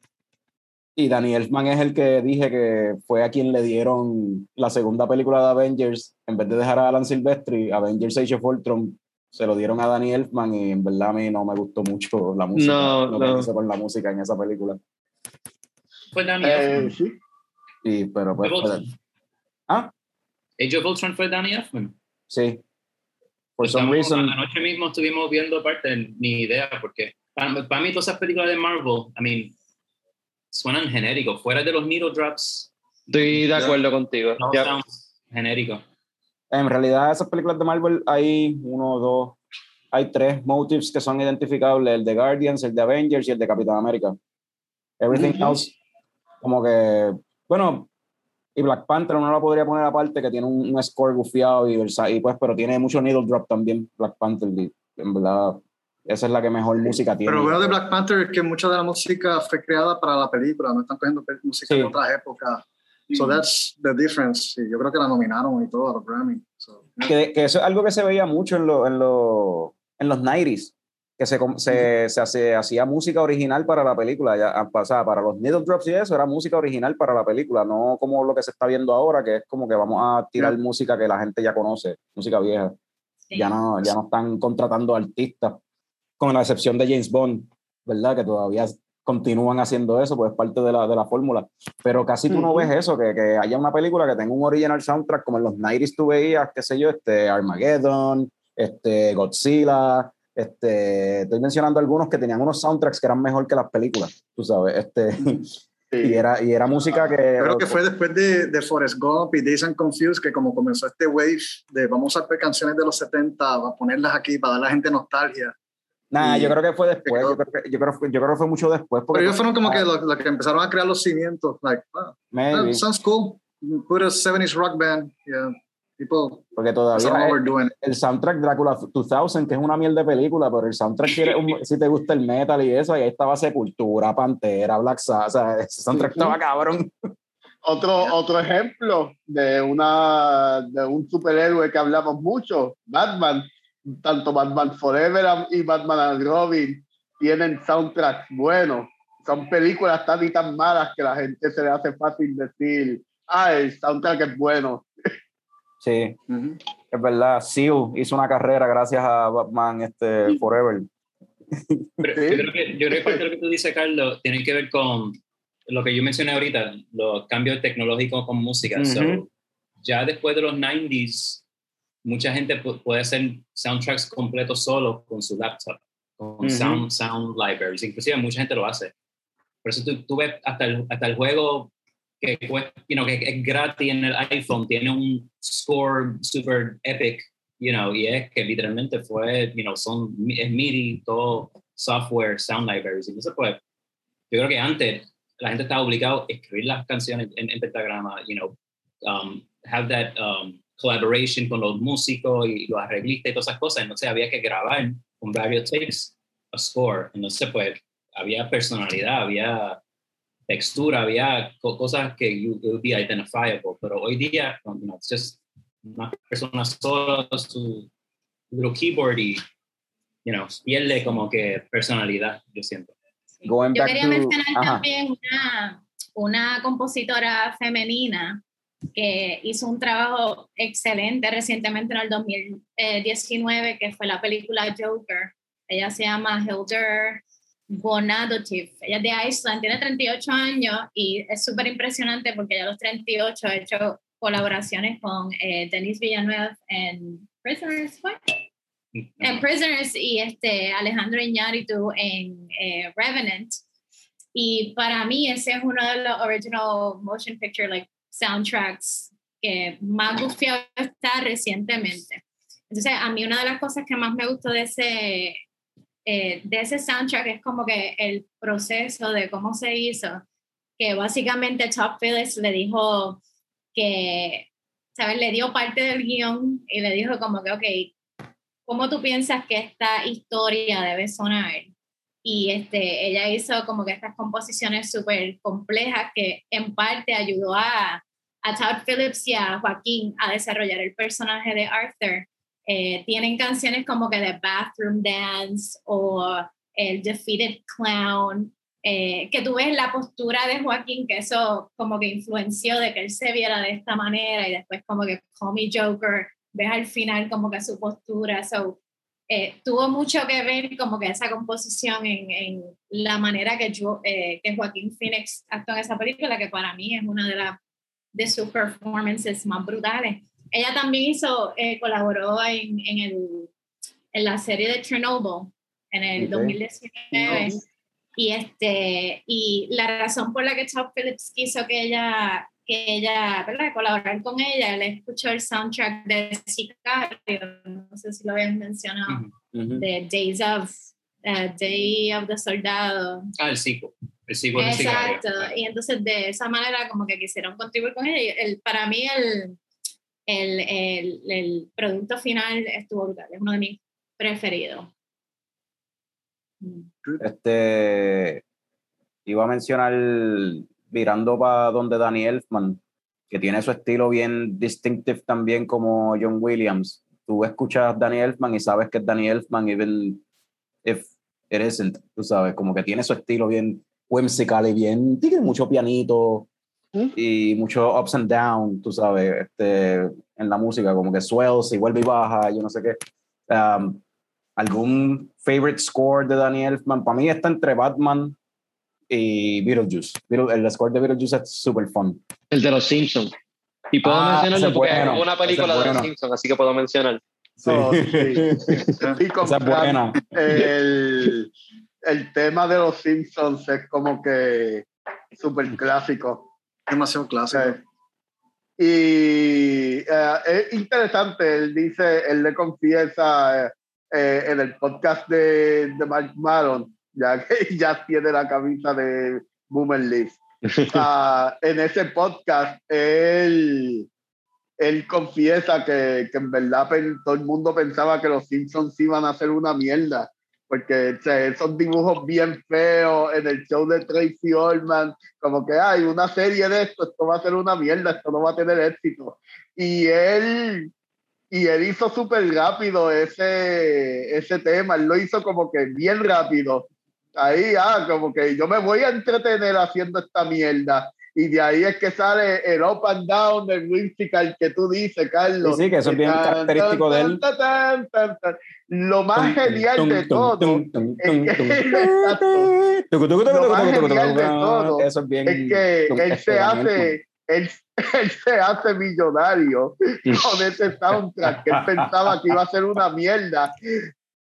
Y Danny Elfman es el que dije que fue a quien le dieron la segunda película de Avengers, en vez de dejar a Alan Silvestri, Avengers Age of Ultron, se lo dieron a Danny Elfman y en verdad a mí no me gustó mucho la música, No, lo que no. hizo con la música en esa película. Fue Danny Eh, Elfman. sí, Y, pero pues, pues, ah, Age of Ultron fue Danny Elfman. Sí. For some reason, Anoche mismo estuvimos viendo parte, ni idea, porque para, para mí todas esas películas de Marvel, I mean, suenan genéricos. Fuera de los needle drops, Estoy de acuerdo contigo. no Ya. sounds genéricos. En realidad, esas películas de Marvel hay uno, dos, hay tres motifs que son identificables: el de Guardians, el de Avengers y el de Capitán América. Everything Ujú. else, como que, bueno, y Black Panther uno la podría poner aparte, que tiene un, un score gufiado y, y pues, pero tiene mucho needle drop también, Black Panther. y en verdad, esa es la que mejor música tiene. Pero lo bueno de Black Panther es que mucha de la música fue creada para la película, no están cogiendo música Sí. de otras épocas. So that's the difference. Y yo creo que la nominaron y todo a los Grammy. So, yeah. que, que eso es algo que se veía mucho en, lo- en, lo- en los 90s, que se, se, se hace- hacía música original para la película, ya, ah, o sea, para los needle drops y eso, era música original para la película, no como lo que se está viendo ahora, que es como que vamos a tirar música que la gente ya conoce, música vieja. Sí. Ya no, ya no están contratando artistas, con la excepción de James Bond, ¿verdad? Que todavía continúan haciendo eso, pues es parte de la, de la fórmula. Pero casi tú no Ujú. ves eso, que, que haya una película que tenga un original soundtrack, como en los 90s tú veías, qué sé yo, este Armageddon, este Godzilla, este, estoy mencionando algunos que tenían unos soundtracks que eran mejor que las películas, tú sabes, este, sí. y era, y era música que... Creo que fue después de, de Forrest Gump y Days and Confused que como comenzó este wave de vamos a usar canciones de los 70, a ponerlas aquí para dar a la gente nostalgia. Nah, yo creo que fue después, yo creo que, yo creo, yo creo que fue mucho después. Porque Pero ellos fueron como que los los que empezaron a crear los cimientos. Like, ah, that sounds cool. Put a 70s rock band. Yeah. People porque todavía... el- el soundtrack Drácula 2000, que es una mierda de película, pero el soundtrack, si, un- si te gusta el metal y eso, ahí estaba Sepultura, Pantera, Black Sabbath, o sea, ese soundtrack estaba cabrón. Otro, otro ejemplo de, una, de un superhéroe que hablamos mucho, Batman. Tanto Batman Forever y Batman and Robin tienen soundtracks buenos. Son películas tan y tan malas que la gente se le hace fácil decir, ah, el soundtrack es bueno. Sí, Ujú. es verdad. Seal hizo una carrera gracias a Batman este, Forever. Pero Sí. yo, creo que, yo creo que parte de lo que tú dices, Carlos, tiene que ver con lo que yo mencioné ahorita, los cambios tecnológicos con música. So, Ujú. ya después de los 90s, mucha gente pu- puede hacer soundtracks completos solo con su laptop, con Ujú. sound, sound libraries. Inclusive mucha gente lo hace. Por eso tú, tú ves hasta el, hasta el juego que, you know, que es gratis en el iPhone, tiene un score super epic, you know, y es que literalmente fue, you know, son, es MIDI, todo software, sound libraries. Entonces, pues, yo creo que antes la gente estaba obligado a escribir las canciones en, en pentagrama, you know, um, have that um, collaboration con los músicos y los arreglistas y todas esas cosas. Entonces había que grabar con varios takes a score. Entonces, pues, había personalidad, había textura, había co- cosas que you, it would be identifiable. Pero hoy día, you know, it's just una persona sola, su little keyboard y, you know, pierde como que personalidad, yo siento. Sí. Yo quería to- mencionar ajá. también una, una compositora femenina que hizo un trabajo excelente recientemente en el 2019, que fue la película Joker. Ella se llama Hildur Bonadotiv. Ella es de Iceland, tiene 38 años y es súper impresionante porque ella a los 38 ha hecho colaboraciones con eh, Denis Villeneuve en Prisoners. ¿fue? en Prisoners y este Alejandro Iñárritu en eh, Revenant. Y para mí ese es uno de los original motion picture like soundtracks que más gufiado está recientemente. Entonces, a mí una de las cosas que más me gustó de ese, eh, de ese soundtrack es como que el proceso de cómo se hizo, que básicamente Top Phillips le dijo que, ¿sabes? Le dio parte del guion y le dijo como que, ok, ¿cómo tú piensas que esta historia debe sonar? Y este, ella hizo como que estas composiciones súper complejas que en parte ayudó a, a Todd Phillips y a Joaquín a desarrollar el personaje de Arthur. Eh, tienen canciones como que The Bathroom Dance o el Defeated Clown, eh, que tú ves la postura de Joaquín, que eso como que influenció de que él se viera de esta manera y después como que Call Me Joker, ves al final como que su postura, so, eh, tuvo mucho que ver como que esa composición en, en la manera que, yo, que Joaquín Phoenix actuó en esa película, que para mí es una de, las de sus performances más brutales. Ella también hizo, eh, colaboró en, en, el, en, la serie de Chernobyl en el 2019. Y, este, y la razón por la que Top Phillips quiso que ella, que ella ¿verdad? colaborar con ella, le escuchó el soundtrack de Sicario, no sé si lo habían mencionado, de Days of, uh, Day of the Soldado. Ah, el sequel. El Exacto, y entonces de esa manera como que quisieron contribuir con ella. El, para mí el, el, el, el, producto final estuvo brutal, es uno de mis preferidos. Este, iba a mencionar, mirando para donde Danny Elfman, que tiene su estilo bien distinctive también como John Williams. Tú escuchas Danny Elfman y sabes que es Danny Elfman, even if it isn't, tú sabes, como que tiene su estilo bien whimsical y bien, tiene mucho pianito, y mucho ups and downs, tú sabes, este, en la música, como que swells y vuelve y baja, yo no sé qué. Um, ¿Algún favorite score de Danny Elfman? Para mí está entre Batman y Beetlejuice. el score de Beetlejuice es súper fun. El de los Simpsons. Y puedo Ah, mencionarlo porque bueno, es una película ese de los bueno. Simpsons, así que puedo mencionar. Sí. Oh, sí. Y como Esa es buena. el, el tema de los Simpsons es como que súper clásico. Demasiado clásico. Y eh, es interesante, él dice, él le confiesa eh, eh, en el podcast de, de Mark Maron, ya que ya tiene la camisa de Boomer Leaf. Ah, en ese podcast, él, él confiesa que, que en verdad todo el mundo pensaba que los Simpsons iban a hacer una mierda, porque o sea, esos dibujos bien feos en el show de Tracy Ullman, como que hay una serie de esto, esto va a ser una mierda, esto no va a tener éxito. Y él, y él hizo súper rápido ese, ese tema, él lo hizo como que bien rápido. Ahí, ah, como que yo me voy a entretener haciendo esta mierda. Y de ahí es que sale el up and down del whimsical que tú dices, Carlos. Sí, sí, que eso es bien característico de él. Lo más genial de todo Lo más genial de todo es que él se hace, él, él se hace millonario. Con ese soundtrack que él pensaba que iba a ser una mierda.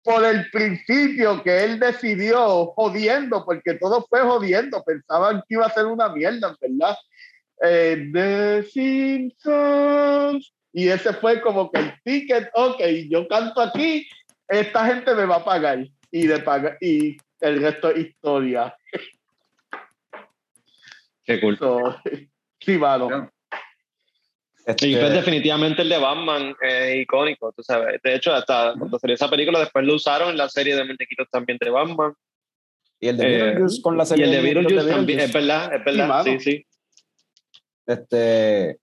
Por el principio que él decidió jodiendo, porque todo fue jodiendo, pensaban que iba a ser una mierda, ¿verdad? Eh, The Simpsons. Y ese fue como que el ticket, ok, yo canto aquí, esta gente me va a pagar. Y, de paga, y el resto es historia. Qué cool. So, sí, mano. Este, Y pues definitivamente el de Batman es icónico, tú sabes. De hecho, hasta cuando salió esa película, después lo usaron en la serie de muñequitos también de Batman. y el de eh, Beetlejuice con la Y serie el de Beetlejuice también, es verdad, es verdad. Sí, sí. Este,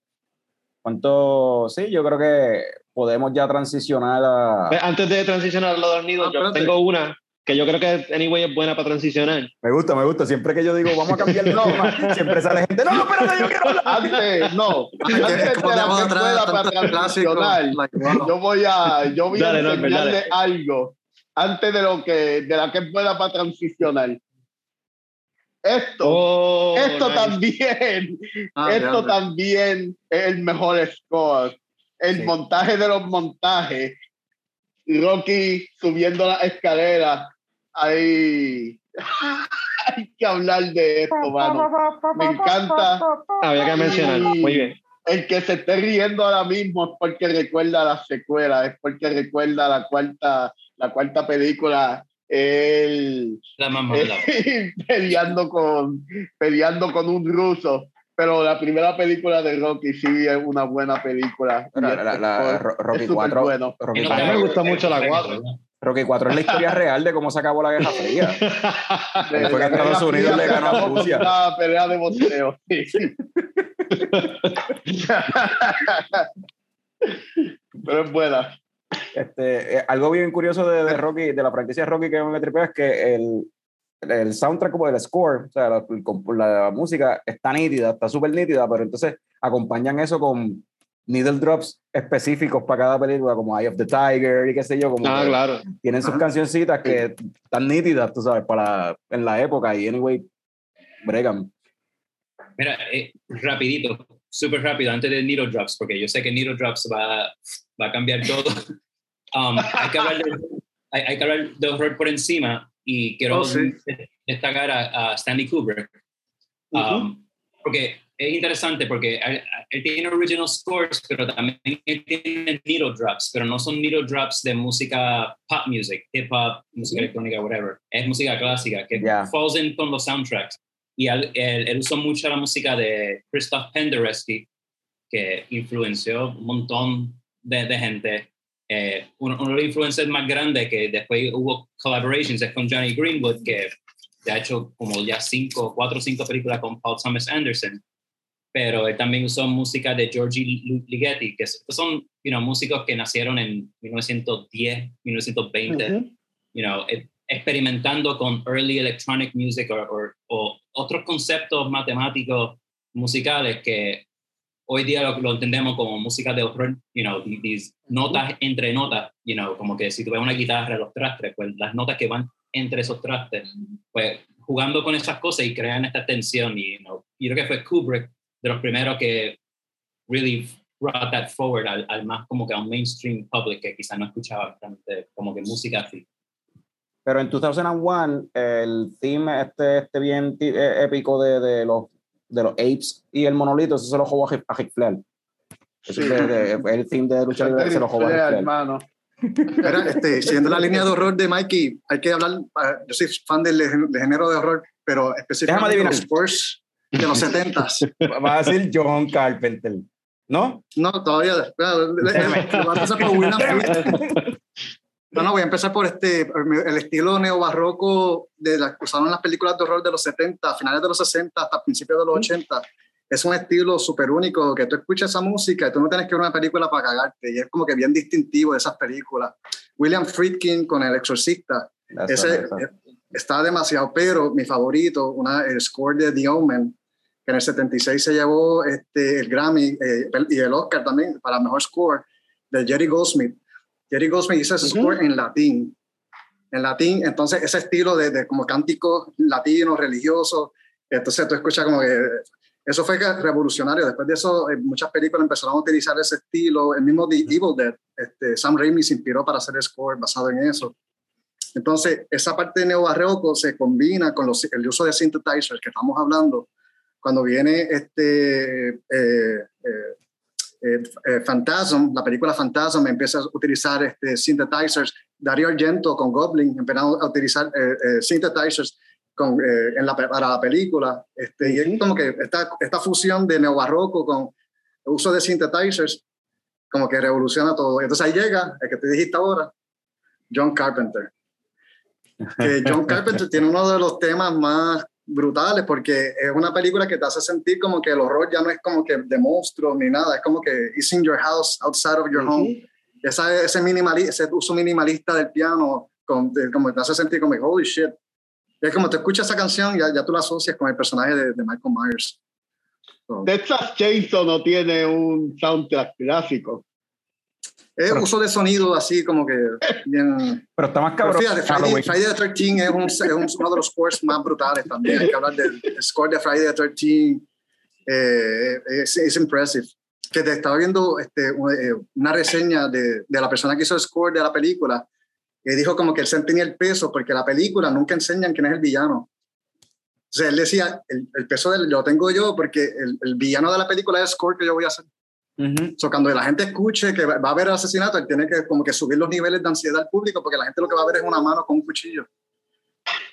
¿cuánto? Sí, yo creo que podemos ya transicionar a. Pues, Antes de transicionar a los dos nidos, Ah, yo tengo una que yo creo que, anyway, es buena para transicionar. Me gusta, me gusta. Siempre que yo digo, vamos a cambiar de tema, siempre sale gente. No, espérate, yo quiero hablar. Antes, no, antes de la pueda para transicionar, like, wow. yo voy a, yo voy a Dale, Norbert, enseñarle dale. algo antes de lo que, de la que pueda para transicionar. Esto, Oh, esto nice. también, Ah, esto también es el mejor score. El Sí. montaje de los montajes. Rocky subiendo las escaleras. Hay, hay que hablar de esto, mano. Me encanta. Había que mencionar. Muy bien. el que se esté riendo ahora mismo es porque recuerda la secuela, es porque recuerda la cuarta, la cuarta película, él, La mamá. peleando, con, peleando con un ruso. Pero la primera película de Rocky sí es una buena película. La, la- la- es Rocky súper 4. bueno. Rocky Y no 4 A mí me gusta mucho la te- cuatro. Rocky 4 es la historia real de cómo se acabó la Guerra Fría. De- Fue que Estados Unidos le ganó a Rusia. Una pelea de boxeo. sí. Pero es buena. Este, eh, algo bien curioso de, de Rocky, de la franquicia Rocky que me tripea es que el, el soundtrack como el score, o sea, la, el- la música está nítida, está súper nítida, pero entonces acompañan eso con needle drops específicos para cada película, como Eye of the Tiger y qué sé yo, como Ah, claro. tienen sus cancioncitas que están nítidas, tú sabes, para en la época y anyway, bregan. Mira, eh, rapidito, súper rápido, antes de Needle Drops, porque yo sé que Needle Drops va, va a cambiar todo. Um, hay, que hablar de, hay, hay que hablar de horror por encima y quiero Oh, sí. destacar a, a Stanley Kubrick. Um, Porque es interesante porque él, él tiene original scores, pero también él tiene needle drops, pero no son needle drops de música pop music, hip hop, música electrónica, whatever. Es música clásica que Ya. falls in con los soundtracks. Y él, él, él usó mucho la música de Christoph Penderecki, que influenció un montón de, de gente. Eh, uno, uno de los influencers más grandes que después hubo collaborations es con Johnny Greenwood, que ha hecho como ya cinco, cuatro o cinco películas con Paul Thomas Anderson. Pero él también usó música de Giorgi Ligeti, que son you know, músicos que nacieron en 1910, 1920, Ujú. you know, e- experimentando con early electronic music o otros conceptos matemáticos musicales que hoy día lo, lo entendemos como música de horror, you know, the- these notas entre notas, you know, como que si tú ves una guitarra, los trastes, pues las notas que van entre esos trastes, pues jugando con esas cosas y crean esta tensión y, you know, yo creo que fue Kubrick de los primeros que really brought that forward al, al más como que a un mainstream public que quizás no escuchaba bastante como que música así. Pero en 2001, el theme este, este bien eh, épico de, de, los, de los apes y el monolito, eso se lo jugó a Ric- Flair. Sí. es de- de- el theme de lucha libre se lo jugó a Ric Flair. hermano. Mira, este, siguiendo la línea de horror de Mikey, hay que hablar, ah, yo soy fan del, del género de horror, pero específicamente adivinar. los scores de los 70 Va a decir John Carpenter. ¿No? No, todavía. claro, le- le- le- voy a empezar por William. No, no, voy a empezar por este, el estilo neobarroco de las que usaron las películas de horror de los 70, finales de los 60 hasta principios de los 80. Es un estilo súper único, que tú escuchas esa música y tú no tienes que ver una película para cagarte, y es como que bien distintivo de esas películas. William Friedkin con El Exorcista, ese está demasiado, pero mi favorito, una, el score de The Omen, que en el 76 se llevó este, el Grammy eh, y el Oscar también para mejor score, de Jerry Goldsmith. Jerry Goldsmith hizo ese Ujú. score en latín. En latín, entonces ese estilo de, de como cánticos latinos, religiosos, entonces tú escuchas como que eso fue revolucionario. Después de eso, eh, muchas películas empezaron a utilizar ese estilo. El mismo The Evil Dead, este, Sam Raimi se inspiró para hacer score basado en eso. Entonces, esa parte de neobarroco se combina con los, el uso de synthesizers que estamos hablando. Cuando viene este eh, eh, eh, eh, Phantasm, la película Phantasm empieza a utilizar este, synthesizers. Dario Argento con Goblin empezaron a utilizar eh, eh, synthesizers con, en la, para la película. Este, Y es como que esta, esta fusión de neobarroco con el uso de synthesizers como que revoluciona todo. Entonces ahí llega, el que te dijiste ahora, John Carpenter. Que John Carpenter tiene uno de los temas más brutales porque es una película que te hace sentir como que el horror ya no es como que de monstruos ni nada, es como que it's in your house, outside of your home. Esa, ese, minimali ese uso minimalista del piano, con, de- como te hace sentir como, holy shit. Es como te escuchas esa canción, ya, ya tú la asocias con el personaje de, de Michael Myers. So, Texas Chainsaw no tiene un soundtrack clásico. Es uso de sonido así como que bien... Pero está más Pero cabrón. fíjate, Friday. Friday the 13 es, un, es un- uno de los scores más brutales también. Hay que hablar del el score de Friday the 13. Eh, es, es impressive. Que te estaba viendo este, una, eh, una reseña de, de la persona que hizo el score de la película y dijo como que él se tenía el peso porque la película nunca enseñan quién es el villano. O sea, él decía, el, el peso del, lo tengo yo porque el, el villano de la película es el score que yo voy a hacer. So, cuando la gente escuche que va a haber asesinato, él tiene que como que subir los niveles de ansiedad al público porque la gente lo que va a ver es una mano con un cuchillo.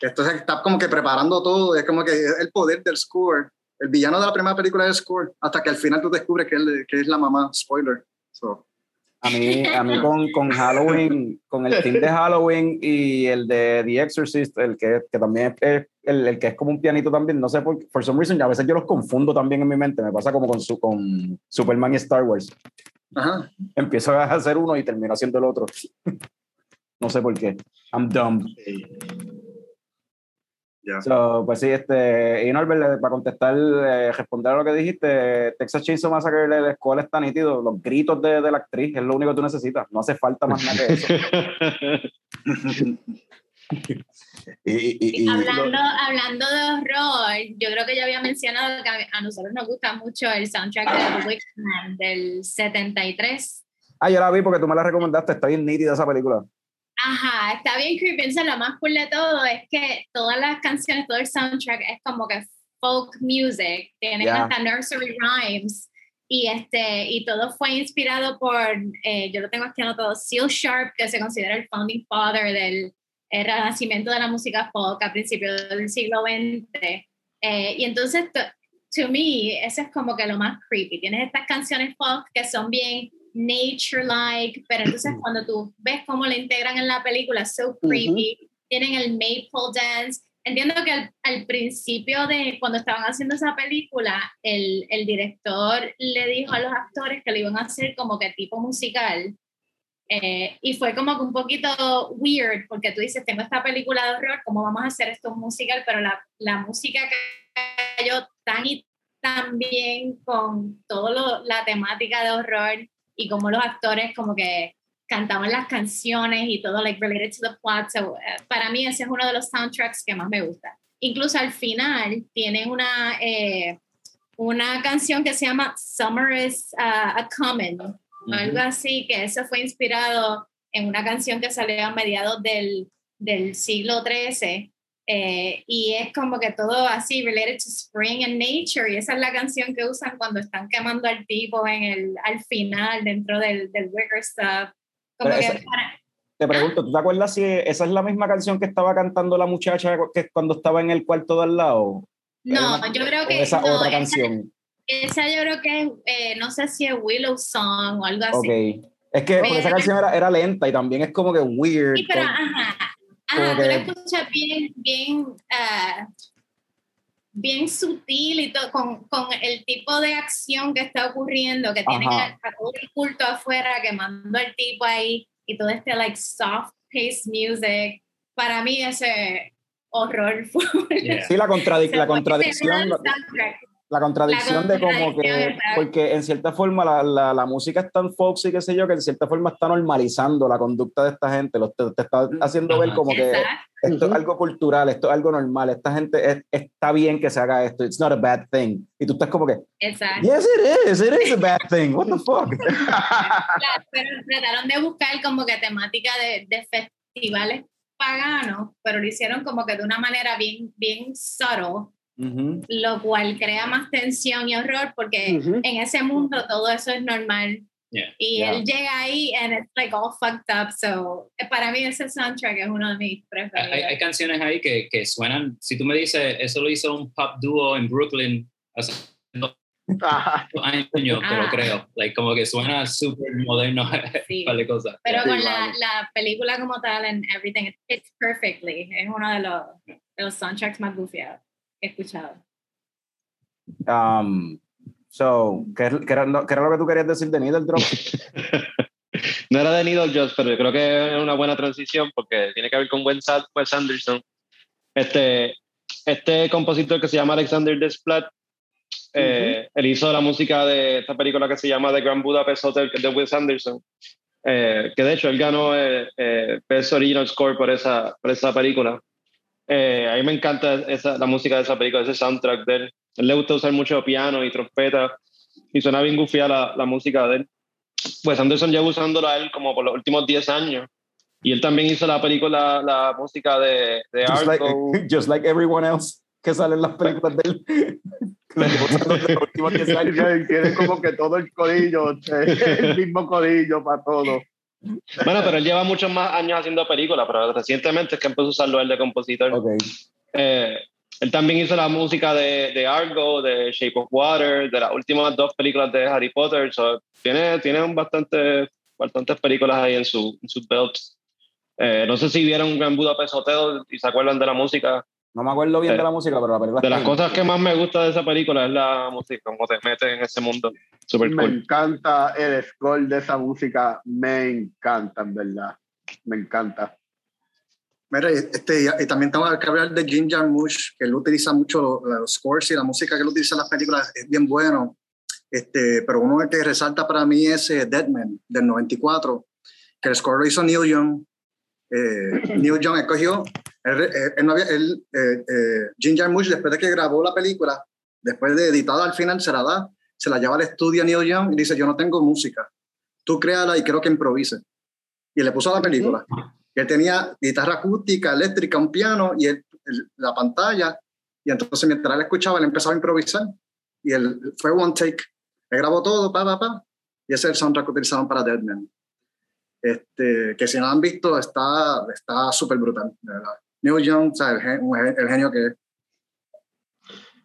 Entonces está como que preparando todo, es como que el poder del score. El villano de la primera película es el score, hasta que al final tú descubres que, él, que es la mamá, spoiler. So. A mí, a mí con, con, Halloween, con el team de Halloween y el de The Exorcist, el que, que también es el, el, que es como un pianito también, no sé por for some reason, a veces yo los confundo también en mi mente, me pasa como con, su, con Superman y Star Wars. Ajá. Empiezo a hacer uno y termino haciendo el otro. no sé por qué. I'm dumb. So, pues sí, este, y Norbert, para contestar, eh, responder a lo que dijiste, Texas Chainsaw Massacre, el score está nítido, los gritos de, de, la actriz es lo único que tú necesitas, no hace falta más nada que eso. y, y, y, hablando, hablando de horror, yo creo que ya había mencionado que a, nosotros nos gusta mucho el soundtrack de The Witchman del 73. Ah, yo la vi porque tú me la recomendaste, está bien nítida esa película. Ajá, está bien creepy. Entonces, lo más cool de todo es que todas las canciones, todo el soundtrack es como que folk music, tienen hasta nursery rhymes. Y, este, y todo fue inspirado por, eh, yo lo tengo aquí anotado, Seal Sharp, que se considera el founding father del renacimiento de la música folk a principios del siglo XX. Eh, y entonces, to, to me, eso es como que lo más creepy. Tienes estas canciones folk que son bien nature-like, pero entonces cuando tú ves cómo lo integran en la película, so creepy, tienen el maple dance. Entiendo que al, principio de cuando estaban haciendo esa película, el, el, director le dijo a los actores que lo iban a hacer como que tipo musical. Eh, y fue como que un poquito weird, porque tú dices, tengo esta película de horror, ¿cómo vamos a hacer esto musical? Pero la, la música cayó tan y tan bien con toda la temática de horror y como los actores como que cantaban las canciones y todo like related to the plot. So, uh, para mí ese es uno de los soundtracks que más me gusta. Incluso al final tienen una, eh, una canción que se llama Summer is uh, a Common, algo así, que eso fue inspirado en una canción que salió a mediados del, del siglo XIII eh, y es como que todo así, related to spring and nature, y esa es la canción que usan cuando están quemando al tipo en el, al final, dentro del, del Wicker Stuff. Como que Te pregunto, ¿tú te acuerdas si esa es la misma canción que estaba cantando la muchacha que cuando estaba en el cuarto de al lado? No, yo creo que esa no, otra canción. Esa, yo creo que eh, no sé si es Willow Song o algo así. Okay. Es que esa canción era, era, lenta y también es como que weird. Sí, pero, ajá, Ajá, tú lo escuchas bien, bien, uh, bien sutil y todo, con, con, el tipo de acción que está ocurriendo, que tienen a, todo el culto afuera quemando al tipo ahí y todo este like soft pace music. Para mí ese horror fue... Sí, la, contradic la contradicción la contradicción de como que, porque en cierta forma la, la, la, música es tan foxy, qué sé yo, que en cierta forma está normalizando la conducta de esta gente, te, te, está haciendo ver como que esto es algo cultural, esto es algo normal, esta gente es, está bien que se haga esto, it's not a bad thing. Y tú estás como que, Exacto. yes it is, it is a bad thing, what the fuck. pero trataron de buscar como que temática de, de festivales paganos, pero lo hicieron como que de una manera bien, bien subtle lo cual crea más tensión y horror porque en ese mundo todo eso es normal. Y él llega ahí and it's like all fucked up. So, para mí ese soundtrack es uno de mis preferidos. Hay, hay canciones ahí que, que, suenan, si tú me dices, eso lo hizo un pop dúo en Brooklyn hace años, pero ah. creo. Like, como que suena súper moderno sí. de cosas. Pero con la, la, película como tal and everything, it fits perfectly. Es uno de los, de los soundtracks más gufiados escuchado. Um, so, ¿qué, qué, era, ¿qué, era, lo que tú querías decir de Needle Drop? no era de Needle Drop, pero yo creo que es una buena transición porque tiene que ver con Wes Anderson. Este, este compositor que se llama Alexander Desplat, eh, él hizo la música de esta película que se llama The Grand Budapest Hotel de Wes Anderson. Eh, que de hecho él ganó eh, eh, Best Original Score por esa, por esa película. Eh, a mí me encanta esa, la música de esa película, ese soundtrack de él. él le gusta usar mucho piano y trompeta y suena bien gufía la, la música de él. Pues Anderson lleva usándolo a él como por los últimos 10 años. Y él también hizo la película, la música de, de just like, just like everyone else. que salen las películas de él. Tiene como que todo el codillo, el mismo codillo para todo. Bueno, pero él lleva muchos más años haciendo películas, pero recientemente es que empezó a usarlo él de compositor. Okay. Eh, él también hizo la música de, de, Argo, de Shape of Water, de las últimas dos películas de Harry Potter. So, tiene, tiene bastante, bastantes películas ahí en, su, en sus belts. Eh, no sé si vieron Gran Budapest Hotel y se acuerdan de la música. No me acuerdo bien de la música, pero la película. De las cosas que más me gusta de esa película es la música, cómo te metes en ese mundo. Super me cool. encanta el score de esa música, me encanta, en verdad. Me encanta. Mira, este, y también tengo que hablar de Jim Jarmusch, que él utiliza mucho los scores y la música que él utiliza en las películas es bien bueno. Este, pero uno que resalta para mí es eh, Deadman, del 94, que el score lo hizo Neil Young. Eh, Neil Young escogió, él, él, no había, él eh, eh, Jim Jarmusch, después de que grabó la película, después de editada al final, se la da, se la lleva al estudio a Neil Young y dice, yo no tengo música, tú créala y quiero que improvise. Y le puso a la película. Él tenía guitarra acústica, eléctrica, un piano y él, el, la pantalla. Y entonces mientras él escuchaba, él empezaba a improvisar. Y él fue one take. Él grabó todo, pa, pa, pa. Y ese es el soundtrack que utilizaron para Deadman. Este, que si no han visto, está súper brutal, de verdad. Neil Young, sea, el, genio que es.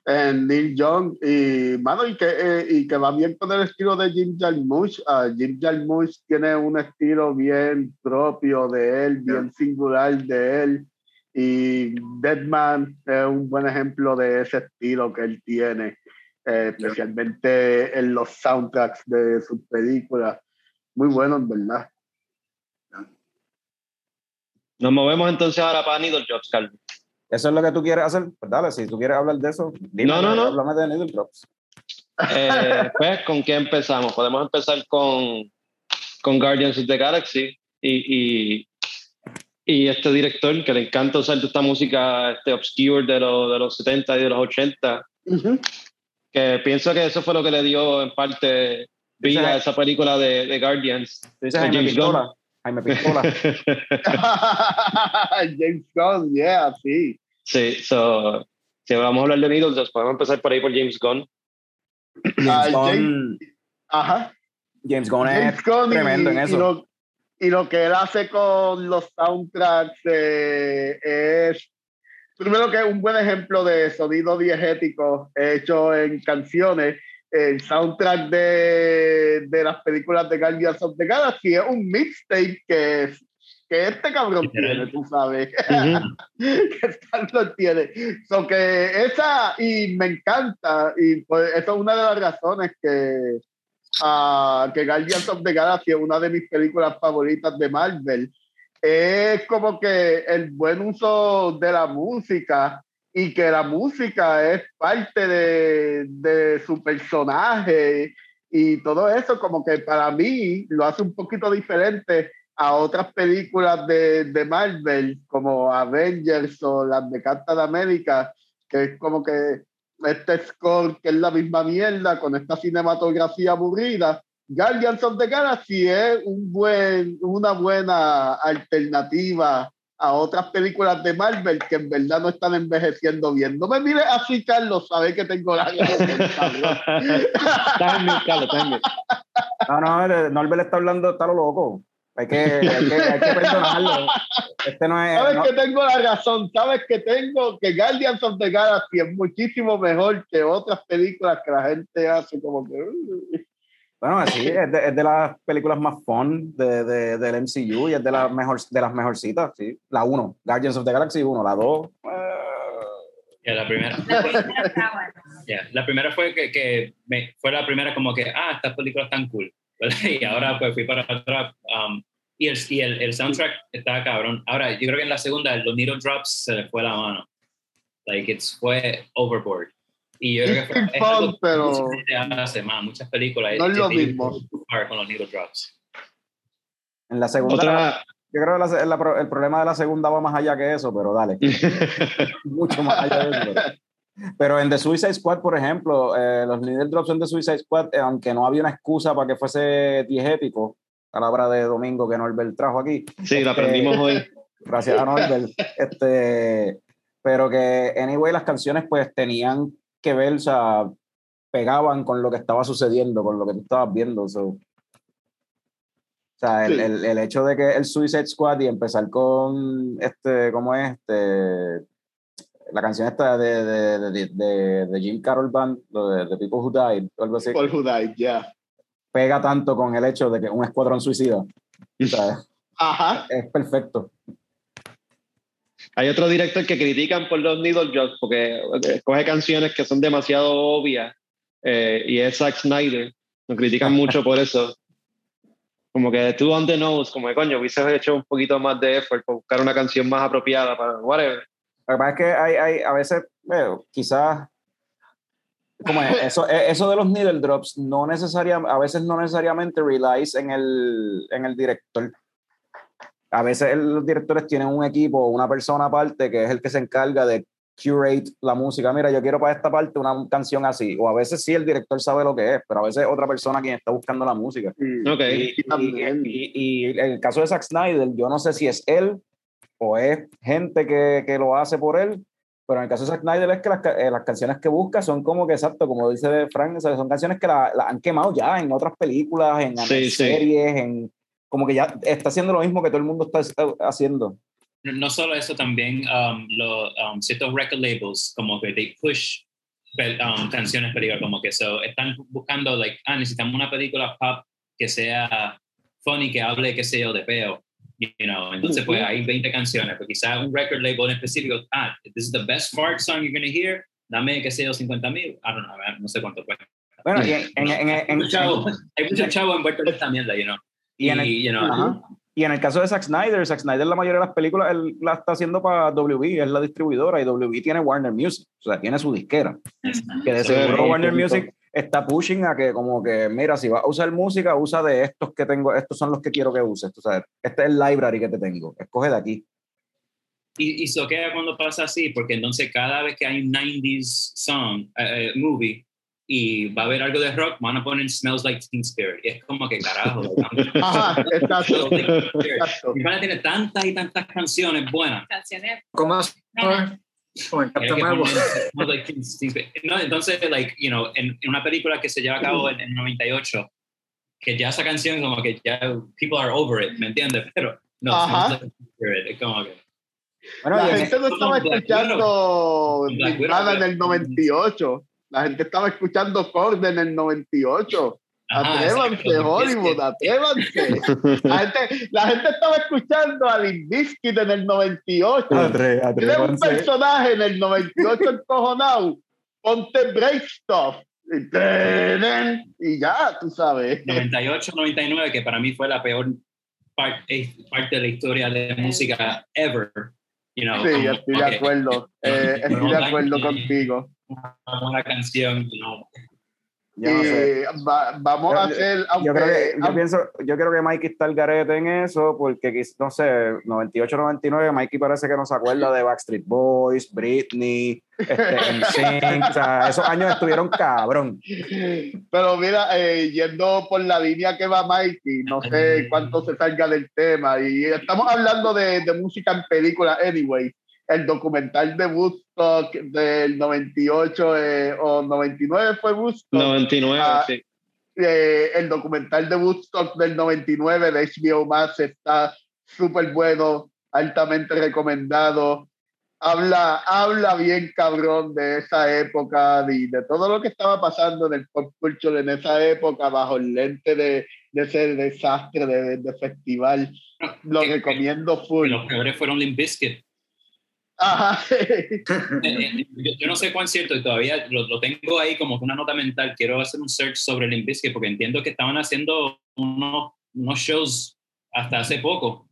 Eh, Neil Young y, mano, y, que, eh, y que va bien con el estilo de Jim Jarmusch. Uh, Jim Jarmusch tiene un estilo bien propio de él, bien yeah. singular de él. Y Deadman es un buen ejemplo de ese estilo que él tiene, eh, especialmente yeah. en los soundtracks de sus películas. Muy buenos, ¿verdad? Nos movemos entonces ahora para Needle Drops, Calvin. ¿Eso es lo que tú quieres hacer? Pues dale, si tú quieres hablar de eso, dime, no, no, no. háblame de Needle Drops. Eh, pues, ¿con qué empezamos? Podemos empezar con, con Guardians of the Galaxy y, y, y, este director que le encanta usar esta música este obscure de, lo, de los 70 y de los 80, uh -huh. que pienso que eso fue lo que le dio en parte vida a esa película de, de Guardians. de James Gunn. Jaime Pistola. James Gunn, yeah, sí. Sí, so, si vamos a hablar de Needles, podemos empezar por ahí por James Gunn. James uh, Gunn, James, ajá. James Gunn James es Gunn tremendo y, en eso. Y lo, y lo, que él hace con los soundtracks eh, es, primero que es un buen ejemplo de sonido diegético hecho en canciones. El soundtrack de, de las películas de Guardians of the Galaxy es un mixtape que que este cabrón tiene, tú sabes. Uh -huh. que Star tiene. So que esa, y me encanta, y pues esa es una de las razones que, uh, que Guardians of the Galaxy es una de mis películas favoritas de Marvel. Es como que el buen uso de la música y que la música es parte de, de su personaje y todo eso como que para mí lo hace un poquito diferente a otras películas de, de, Marvel como Avengers o las de Captain América, que es como que este score que es la misma mierda con esta cinematografía aburrida. Guardians of the Galaxy es un buen, una buena alternativa a otras películas de Marvel que en verdad no están envejeciendo bien. No me mires así, Carlos, sabes que tengo la No, no, Norbert está hablando, está lo loco. Hay que, hay que, hay que perdonarlo. Este no es, sabes no. que tengo la razón, sabes que tengo que Guardians of the Galaxy es muchísimo mejor que otras películas que la gente hace como que... Bueno, sí, es de, es de, las películas más fun de, de, del MCU y es de las, mejor, de las mejorcitas, sí. La 1, Guardians of the Galaxy 1, la 2. Uh... Yeah, la primera. yeah, la primera fue que, que me, fue la primera como que, ah, estas películas están cool. Y ahora pues fui para otra. Um, y el, y el, el soundtrack está cabrón. Ahora, yo creo que en la segunda, los needle drops se le fue la mano. Like, it's fue overboard. Y yo creo que fue, es fun, pero hace más, muchas películas. No es lo mismo. Con los needle drops. En la segunda. Otra, yo creo que la, la, el problema de la segunda va más allá que eso, pero dale. Mucho más allá de eso. Pero. Pero en The Suicide Squad, por ejemplo, eh, los needle drops en The Suicide Squad, eh, aunque no había una excusa para que fuese diegético, palabra de domingo que Norbert trajo aquí. Sí, la aprendimos hoy. Gracias a Norbert. este, pero que, anyway, las canciones pues tenían que ver, o sea, pegaban con lo que estaba sucediendo, con lo que tú estabas viendo. So. O sea, el, Sí. el, el hecho de que el Suicide Squad y empezar con este, ¿cómo es? Este, la canción esta de, de, de, de, de Jim Carroll Band, de The People Who Died, o algo así, Por Judai, ya. pega tanto con el hecho de que un escuadrón suicida. O sea, Ajá. es perfecto. Hay otro director que critican por los needle jobs porque escoge canciones que son demasiado obvias eh, y es Zack Snyder. Lo critican mucho por eso. Como que tú on the nose, como que coño, hubiese hecho un poquito más de effort para buscar una canción más apropiada para whatever. Lo que pasa es que hay, hay a veces, bueno, quizás, como es, eso, eh, eso de los needle drops, no necesariamente, a veces no necesariamente relies en el, en el director. A veces los directores tienen un equipo, una persona aparte que es el que se encarga de curate la música. Mira, yo quiero para esta parte una canción así. O a veces sí el director sabe lo que es, pero a veces otra persona quien está buscando la música. Y- Ok. Y, y y- y- el caso de Zack Snyder, yo no sé si es él o es gente que, que lo hace por él, pero en el caso de Zack Snyder es que las, eh, las canciones que busca son como que, exacto, como dice Frank, son canciones que la, la han quemado ya en otras películas, en, Sí, en sí. series, en como que ya está haciendo lo mismo que todo el mundo está haciendo. No, no solo eso, también um, los um, ciertos record labels, como que they push um, canciones películas, como que so, están buscando, like, ah, necesitamos una película pop que sea funny, que hable, qué sé yo, de peo. You know, entonces, pues hay 20 canciones, pero quizás un record label en específico, ah, this is the best fart song you're going to hear, dame, qué sé yo, 50 mil, I don't know, no sé cuánto cuesta. Bueno, y en, en, en- en- hay mucho chavo envuelto en esta mierda, you know. Y en el- you know, Ajá. Y en el caso de Zack Snyder, Zack Snyder la mayoría de las películas él la está haciendo para WB, es la distribuidora y WB tiene Warner Music, o sea, tiene su disquera. Que de seguro sí, Warner. Music está pushing a que como que, mira, si vas a usar música, usa de estos que tengo, estos son los que quiero que uses, tú sabes, este es el library que te tengo, escoge de aquí. Y, y soquea cuando pasa así, porque entonces cada vez que hay un 90s song, eh, movie, y va a haber algo de rock, van a poner Smells Like Teen Spirit. Y es como que carajo. Ajá, exacto. Y van a tener tantas y tantas canciones buenas. Canciones. ¿Cómo más? En Captain. No, entonces, like, you know, en, en una película que se lleva a cabo en el 98, que ya esa canción como que ya people are over it, ¿me entiendes? Pero no, Ajá. Like Teen Spirit, es como que... Bueno, La en- gente no estaba Black escuchando Black. Nirvana en el 98. La gente estaba escuchando Korn en el 98. Ajá, Atrévanse. Hollywood, atrévanse. La gente, la gente estaba escuchando a Limp Bizkit en el 98. Atre- Tiene un personaje en el 98 encojonado. Ponte break stuff. Y, tenen, y ya, tú sabes. 98, 99, que para mí fue la peor par- eh, parte de la historia de música ever. You know, Sí, como estoy de acuerdo. Eh, estoy de acuerdo contigo. Una canción, you know. Yo no sé. Y va- vamos a Yo- hacer. Yo aunque- creo, que, yo, pienso, yo creo que Mikey está el garete en eso, porque no sé, 98, 99, Mikey parece que no se acuerda de Backstreet Boys, Britney, este, NSYNC, o sea, esos años estuvieron cabrón. Pero mira, eh, yendo por la línea que va Mikey, no sé cuánto se salga del tema. Y estamos hablando de, de música en película, anyway. El documental de Woodstock del 98 eh, o 99 fue Woodstock. 99, Ah, sí. Eh, el documental de Woodstock del 99 de HBO Max está súper bueno, altamente recomendado. Habla, habla bien cabrón de esa época y de todo lo que estaba pasando en el pop culture en esa época bajo el lente de, de ese desastre de, de festival. Lo Que- que- recomiendo full. Los peores fueron Limp Bizkit. Ajá. Eh, eh, yo, yo no sé cuán cierto, y todavía lo, lo tengo ahí como una nota mental. Quiero hacer un search sobre Limp Bizkit porque entiendo que estaban haciendo unos, unos shows hasta hace poco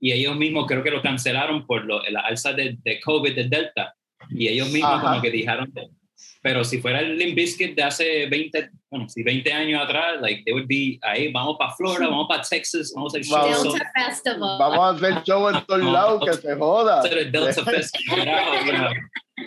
y ellos mismos creo que lo cancelaron por lo, la alza de, de COVID de Delta y ellos mismos Ajá. como que dijeron Pero si fuera el Limp Bizkit de hace 20, bueno, si 20 años atrás, like, they would be ahí, vamos para Florida, vamos para Texas, vamos a hacer Vamos. show. Delta Festival. Vamos a hacer show en todos lados, que se joda. Hacer el Delta Fest, carajo, you know.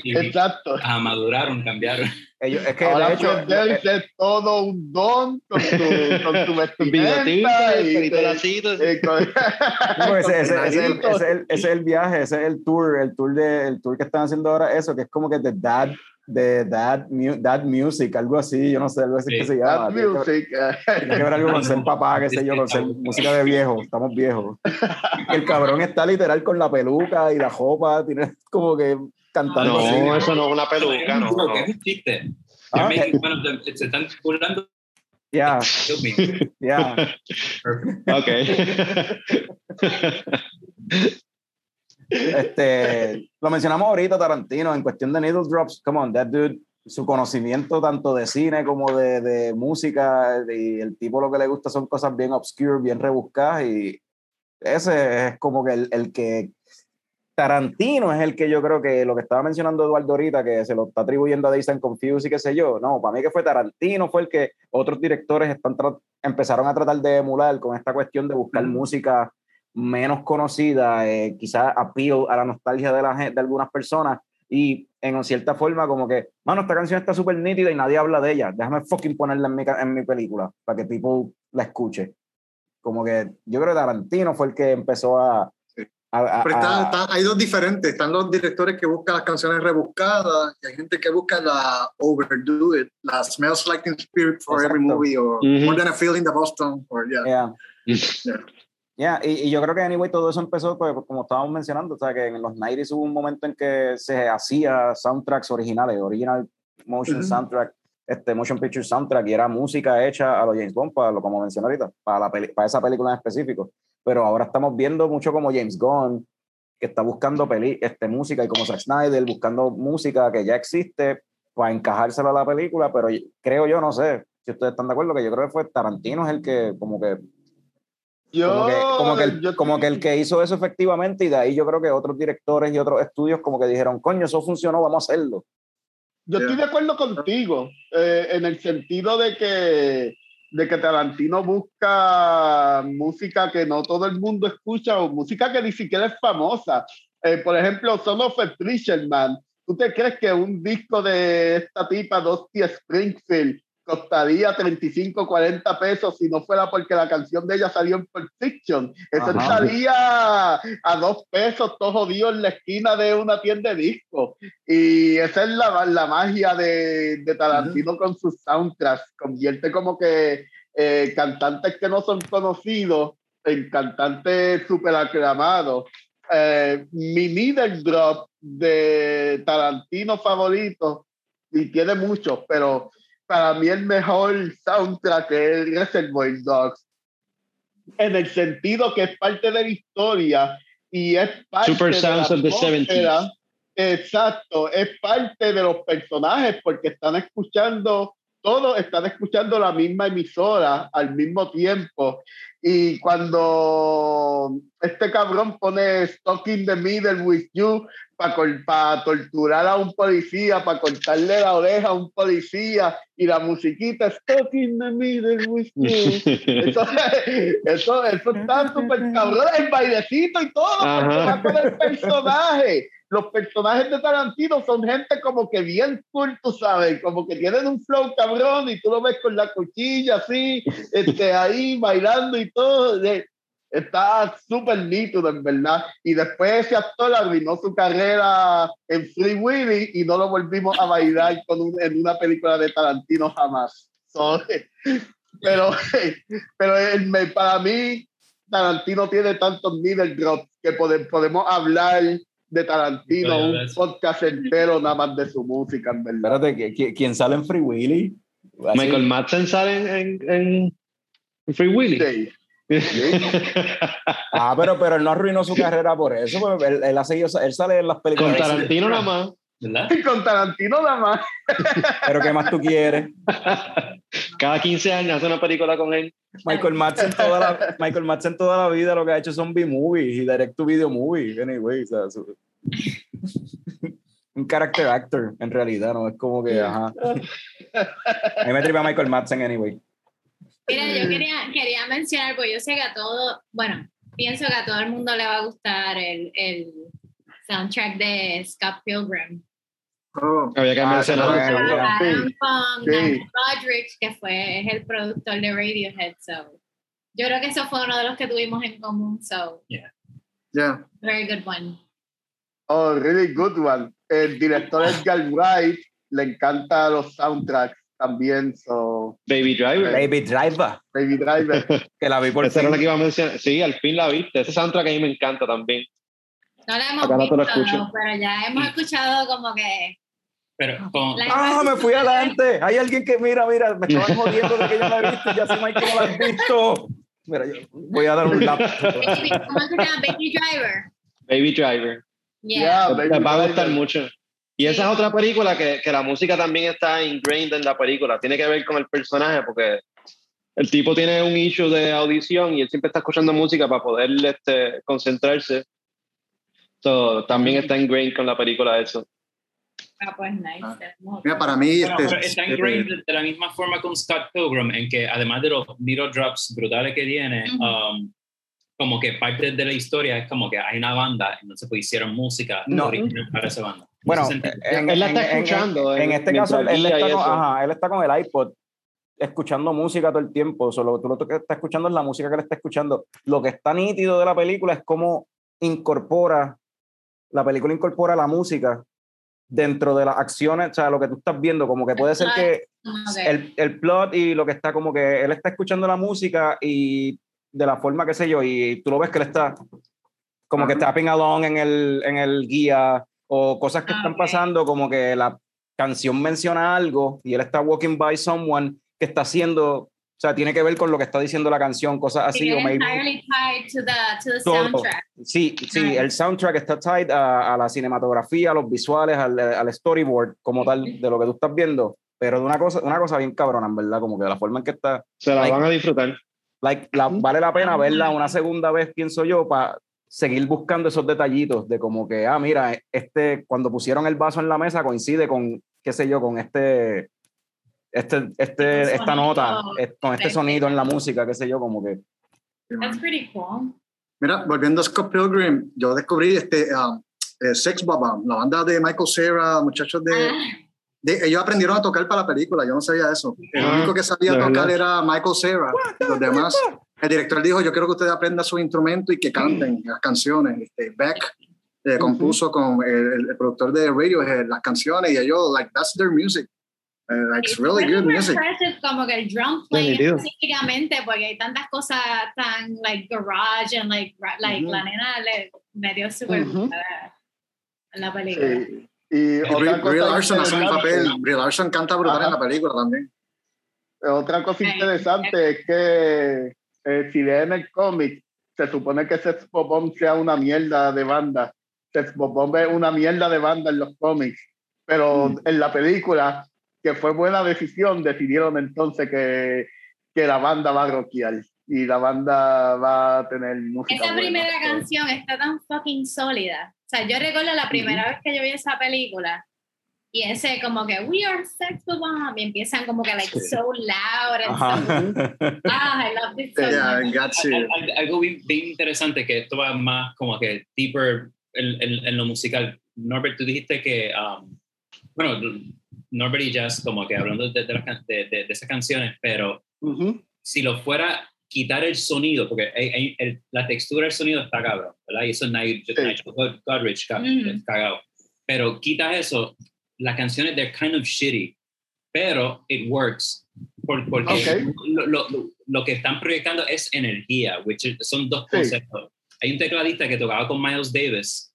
Y Exacto. ah, maduraron, cambiaron. Ellos, es que Ahora de hecho, es todo un don con tu, con tu vestimenta. Y pelito te- lacito. eh, con- No, ese, ese- ese es el, ese es el- ese es el viaje, ese es el tour, el tour de, el tour que están haciendo ahora, eso, que es como que de dad, de dad, mu- dad music, algo así, yo no sé, algo así Sí. que se That llama. Tiene que, ver, music. eh. tiene que ver algo con ser papá, qué sé yo, con ser música de viejo, estamos viejos. El cabrón está literal con la peluca y la jopa, tiene como que cantando así. No, eso no es una peluca, no. Lo no. que es un chiste. Ah, making fun of them. Se están burlando. Ya, Kill me. Este, lo mencionamos ahorita, Tarantino, en cuestión de needle drops. Come on, that dude, su conocimiento tanto de cine como de, de música, y el tipo lo que le gusta son cosas bien obscure, bien rebuscadas, y ese es como que el, el que. Tarantino es el que yo creo que lo que estaba mencionando Eduardo ahorita, que se lo está atribuyendo a Days and Confused y qué sé yo. No, para mí que fue Tarantino, fue el que otros directores están empezaron a tratar de emular con esta cuestión de buscar música menos conocida, eh, quizás appeal a la nostalgia de, la, de algunas personas y en cierta forma como que, mano, esta canción está súper nítida y nadie habla de ella, déjame fucking ponerla en mi, en mi película para que people la escuche. Como que yo creo que Tarantino fue el que empezó a... a- a- Pero está- a- está- hay dos diferentes. Están los directores que buscan las canciones rebuscadas y hay gente que busca la overdo it, la smells like teen spirit for every Exacto. movie o Ujú. more than a feeling de Boston. Or, yeah. yeah. Yeah. Yeah, y, y yo creo que anyway todo eso empezó pues, como estábamos mencionando, o sea que en los 90s hubo un momento en que se hacía soundtracks originales, original motion Ujú. soundtrack, este motion picture soundtrack y era música hecha a los James Bond, para lo como mencioné ahorita, para, la peli- para esa película en específico. Pero ahora estamos viendo mucho como James Gunn, que está buscando peli, este, música y como Zack Snyder buscando música que ya existe para encajársela a la película, pero creo yo, no sé si ustedes están de acuerdo, que yo creo que fue Tarantino es el que como que Yo, como que, como, que el, yo- como que el que hizo eso efectivamente y de ahí yo creo que otros directores y otros estudios como que dijeron, coño, eso funcionó, vamos a hacerlo. Yo estoy de acuerdo contigo, eh, en el sentido de que, de que Tarantino busca música que no todo el mundo escucha o música que ni siquiera es famosa. Eh, por ejemplo, Son of a Preacher Man. ¿Tú te crees que un disco de esta tipa, Dusty Springfield, costaría 35, 40 pesos si no fuera porque la canción de ella salió en Pulp Fiction? Eso Ajá. estaría a dos pesos, todo jodido en la esquina de una tienda de discos. Y esa es la, la magia de, de Tarantino con sus soundtracks. Convierte como que eh, cantantes que no son conocidos en cantantes súper aclamados. Eh, mi middle drop de Tarantino favorito, y tiene muchos, pero para mí el mejor soundtrack es Reservoir Dogs. En el sentido que es parte de la historia y es parte Super de Sounds la of the atmósfera. 70s. Exacto, es parte de los personajes porque están escuchando, todos están escuchando la misma emisora al mismo tiempo. Y cuando este cabrón pone Stuck in the Middle with You para torturar a un policía, para cortarle la oreja a un policía, y la musiquita Stuck in the Middle with You. Eso, eso, eso está súper cabrón, el bailecito y todo, Ajá. con el personaje. Los personajes de Tarantino son gente como que bien cool, tú sabes, como que tienen un flow cabrón y tú lo ves con la cuchilla así, este, ahí bailando y todo. Está súper nítido, en verdad. Y después ese actor arruinó su carrera en Free Willy y no lo volvimos a bailar con un- en una película de Tarantino jamás. So, pero pero el- me- para mí, Tarantino tiene tantos middle drops que pode- podemos hablar de Tarantino, un podcast entero nada más de su música, en verdad. Espérate, ¿qui- qui- ¿quién sale en Free Willy? Así- Michael Madsen sale en, en, en- en Free Willy. Sí. Ah, pero, pero él no arruinó su carrera por eso, porque él, él ha seguido, él sale en las películas. Con Tarantino nada más. ¿Verdad? Con Tarantino nada más. Pero ¿qué más tú quieres? Cada 15 años hace una película con él. Michael Madsen toda la, Michael Madsen toda la vida lo que ha hecho son B-movies y direct to video movies. Anyway, o sea, su- un character actor, en realidad, ¿no? Es como que, ajá. A mí me tripa Michael Madsen, anyway. Mira, yo quería, quería mencionar, porque yo sé que a todo, bueno, pienso que a todo el mundo le va a gustar el, el soundtrack de Scott Pilgrim. Oh, Había que Ah, mencionar sí, eso. sí. Nigel Roderick, que fue es el productor de Radiohead, so. Yo creo que eso fue uno de los que tuvimos en común, so, yeah. very good one. Oh, really good one. El director Edgar Wright le encanta los soundtracks también, so Baby Driver. Baby Driver, Baby Driver. que la vi por Esa era la que iba a mencionar. Sí, al fin la viste. Ese soundtrack a mí me encanta también. No la hemos Acá no visto, escucho. pero ya hemos escuchado como que Pero con, Ah, me fui adelante. Hay alguien que, mira, mira, me estaban jodiendo de que yo la he visto y ya sé, Michael, no la has visto. Mira, yo voy a dar un lap. Baby, ¿cómo se llama? Baby Driver. Baby Driver. Yeah. Yeah, Baby va a gustar mucho. Y esa es otra película que, que la música también está ingrained en la película. Tiene que ver con el personaje porque el tipo tiene un issue de audición y él siempre está escuchando música para poder este, concentrarse. So, también está ingrained con la película eso. Ah, pues nice. Ah. Mira, para mí, Bueno, este, pero está ingrained de, de la misma forma con Scott Pilgrim, en que además de los needle drops brutales que tiene, Ujú. um, como que parte de la historia es como que hay una banda, entonces pues hicieron música No. original para esa banda. Bueno, sentido. en, Él la está en- escuchando, En, en eh, este caso, él está, con, ajá, él está con el iPod escuchando música todo el tiempo. Solo tú lo que estás escuchando es la música que él está escuchando. Lo que está nítido de la película es cómo incorpora, la película incorpora la música dentro de las acciones, o sea, lo que tú estás viendo, como que puede ser que que- el, el plot y lo que está como que él está escuchando la música y de la forma que sé yo, y tú lo ves que él está como que Ajá. tapping along en el, en el guía o cosas que Ah, están pasando, como que la canción menciona algo y él está walking by someone que está haciendo, o sea, tiene que ver con lo que está diciendo la canción, cosas así, o maybe... entirely tied to the, to the Todo. soundtrack. Sí, sí, Nice. el soundtrack está tied a, a la cinematografía, a los visuales, al, al storyboard como tal de lo que tú estás viendo, pero de una cosa, una cosa bien cabrona, en verdad, como que la forma en que está, Se la Like- van a disfrutar. like, la- vale la pena verla una segunda vez, pienso yo, para seguir buscando esos detallitos de como que, ah, mira, este, cuando pusieron el vaso en la mesa coincide con, qué sé yo, con este, este, este, Este esta nota, sonido es- con este sonido en la música, qué sé yo, como que, That's pretty cool. Mira, volviendo a Scott Pilgrim, yo descubrí este eh, Sex Bomb, la banda de Michael Cera, muchachos de, Ah, de- Ellos aprendieron a tocar para la película, yo no sabía eso. El Ah, único que sabía tocar verdad. era Michael Cera. Los demás, el director dijo: Yo quiero que ustedes aprendan su instrumento y que canten las canciones. Este, Beck eh, compuso con el, el productor de Radiohead las canciones y ellos, like, that's their music. Eh, like, it's really good music. como que el drum playing nítido. específicamente porque hay tantas cosas tan like garage and like ra- like Ujú. la nena le me dio súper en la película Sí. Y otra Brie cosa Larson hace un papel, Brie Larson canta brutal Ajá. en la película también. Otra cosa interesante es que eh, si leen el cómic, se supone que Sex Bomb sea una mierda de banda. Sex Bomb es una mierda de banda en los cómics, pero Mm. en la película, que fue buena decisión, decidieron entonces que, que la banda va a rockear y la banda va a tener música. esa buena. primera So, canción está tan fucking sólida o sea yo recuerdo la primera vez que yo vi esa película y ese como que we are sex bomb y empiezan como que like so loud and ajá. so, ah I love this so Yeah, much. got you. Al- al- Algo bien, interesante que esto va más como que deeper en, en- en lo musical. Norbert, tú dijiste que, um, bueno, Norbert y Jazz como que hablando de, de, las can- de- de- de esas canciones, pero ujú. si lo fuera quitar el sonido, porque hay- hay- el- la textura del sonido está cabrón, ¿verdad? Y eso Nigel, Nigel God- Godrich ca- Mm. cagado. Pero quitas eso, las canciones they're kind of shitty, pero it works. Por- porque Ok. lo, lo- lo- lo que están proyectando es energía, which is- son dos Sí. conceptos. Hay un tecladista que tocaba con Miles Davis,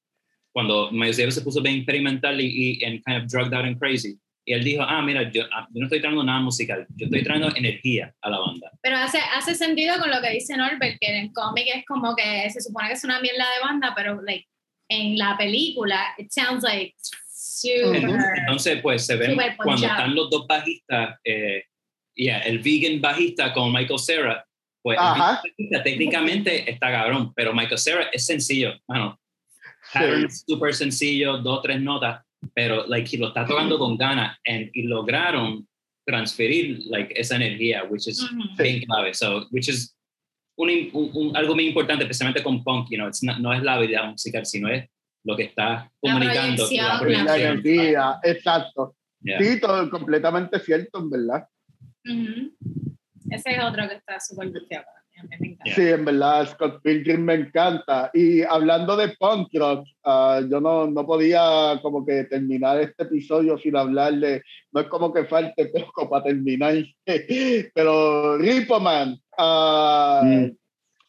cuando Miles Davis se puso bien experimental y, y and kind of drugged out and crazy. Y él dijo, ah, mira, yo, ah, yo no estoy trayendo nada musical, yo estoy trayendo energía a la banda. Pero hace, hace sentido con lo que dice Norbert, que en el cómic es como que se supone que es una mierda de banda, pero like, en la película, it sounds like super. Entonces, pues se ven cuando están los dos bajistas, eh, yeah, el vegan bajista con Michael Cera, pues el Ajá. bajista técnicamente está cabrón, pero Michael Cera es sencillo, mano. Patterns súper sencillo, dos, tres notas, pero like, lo está tocando con ganas and, y lograron transferir like, esa energía, which is Ujú. bien clave. So, which is un, un- un- algo muy importante, especialmente con punk, you know, it's not- no es la habilidad musical, sino es lo que está comunicando. proyección, la la La energía, exacto. Yeah. Sí, todo completamente cierto, en verdad. Ujú. Ese es otro que está súper. Yeah. Sí, en verdad, Scott Pilgrim me encanta. Y hablando de punk rock, ah, yo no, no podía como que terminar este episodio sin hablar de, no es como que falte poco para terminar, pero Repo Man, ah, Mm.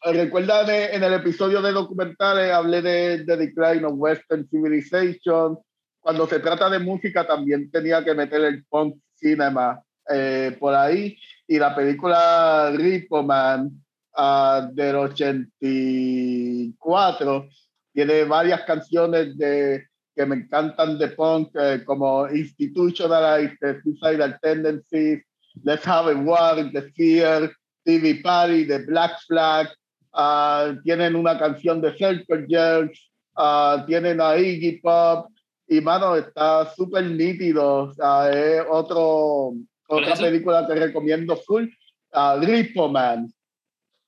Recuerda de- en el episodio de documentales hablé de, de Decline of Western Civilization. Cuando se trata de música también tenía que meter el punk cinema eh, por ahí. Y la película Repo Man ah, del 84 tiene varias canciones de, que me encantan de punk, eh, como Institutionalized, Suicidal Tendencies, Let's Have a War, The Fear, TV Party, The Black Flag. Ah, tienen una canción de Circle Jerks, ah, tienen a Iggy Pop. Y mano, está súper nítido. o sea, es otro, ¿Cuál es otra eso? película que recomiendo full. Uh, Repo Man.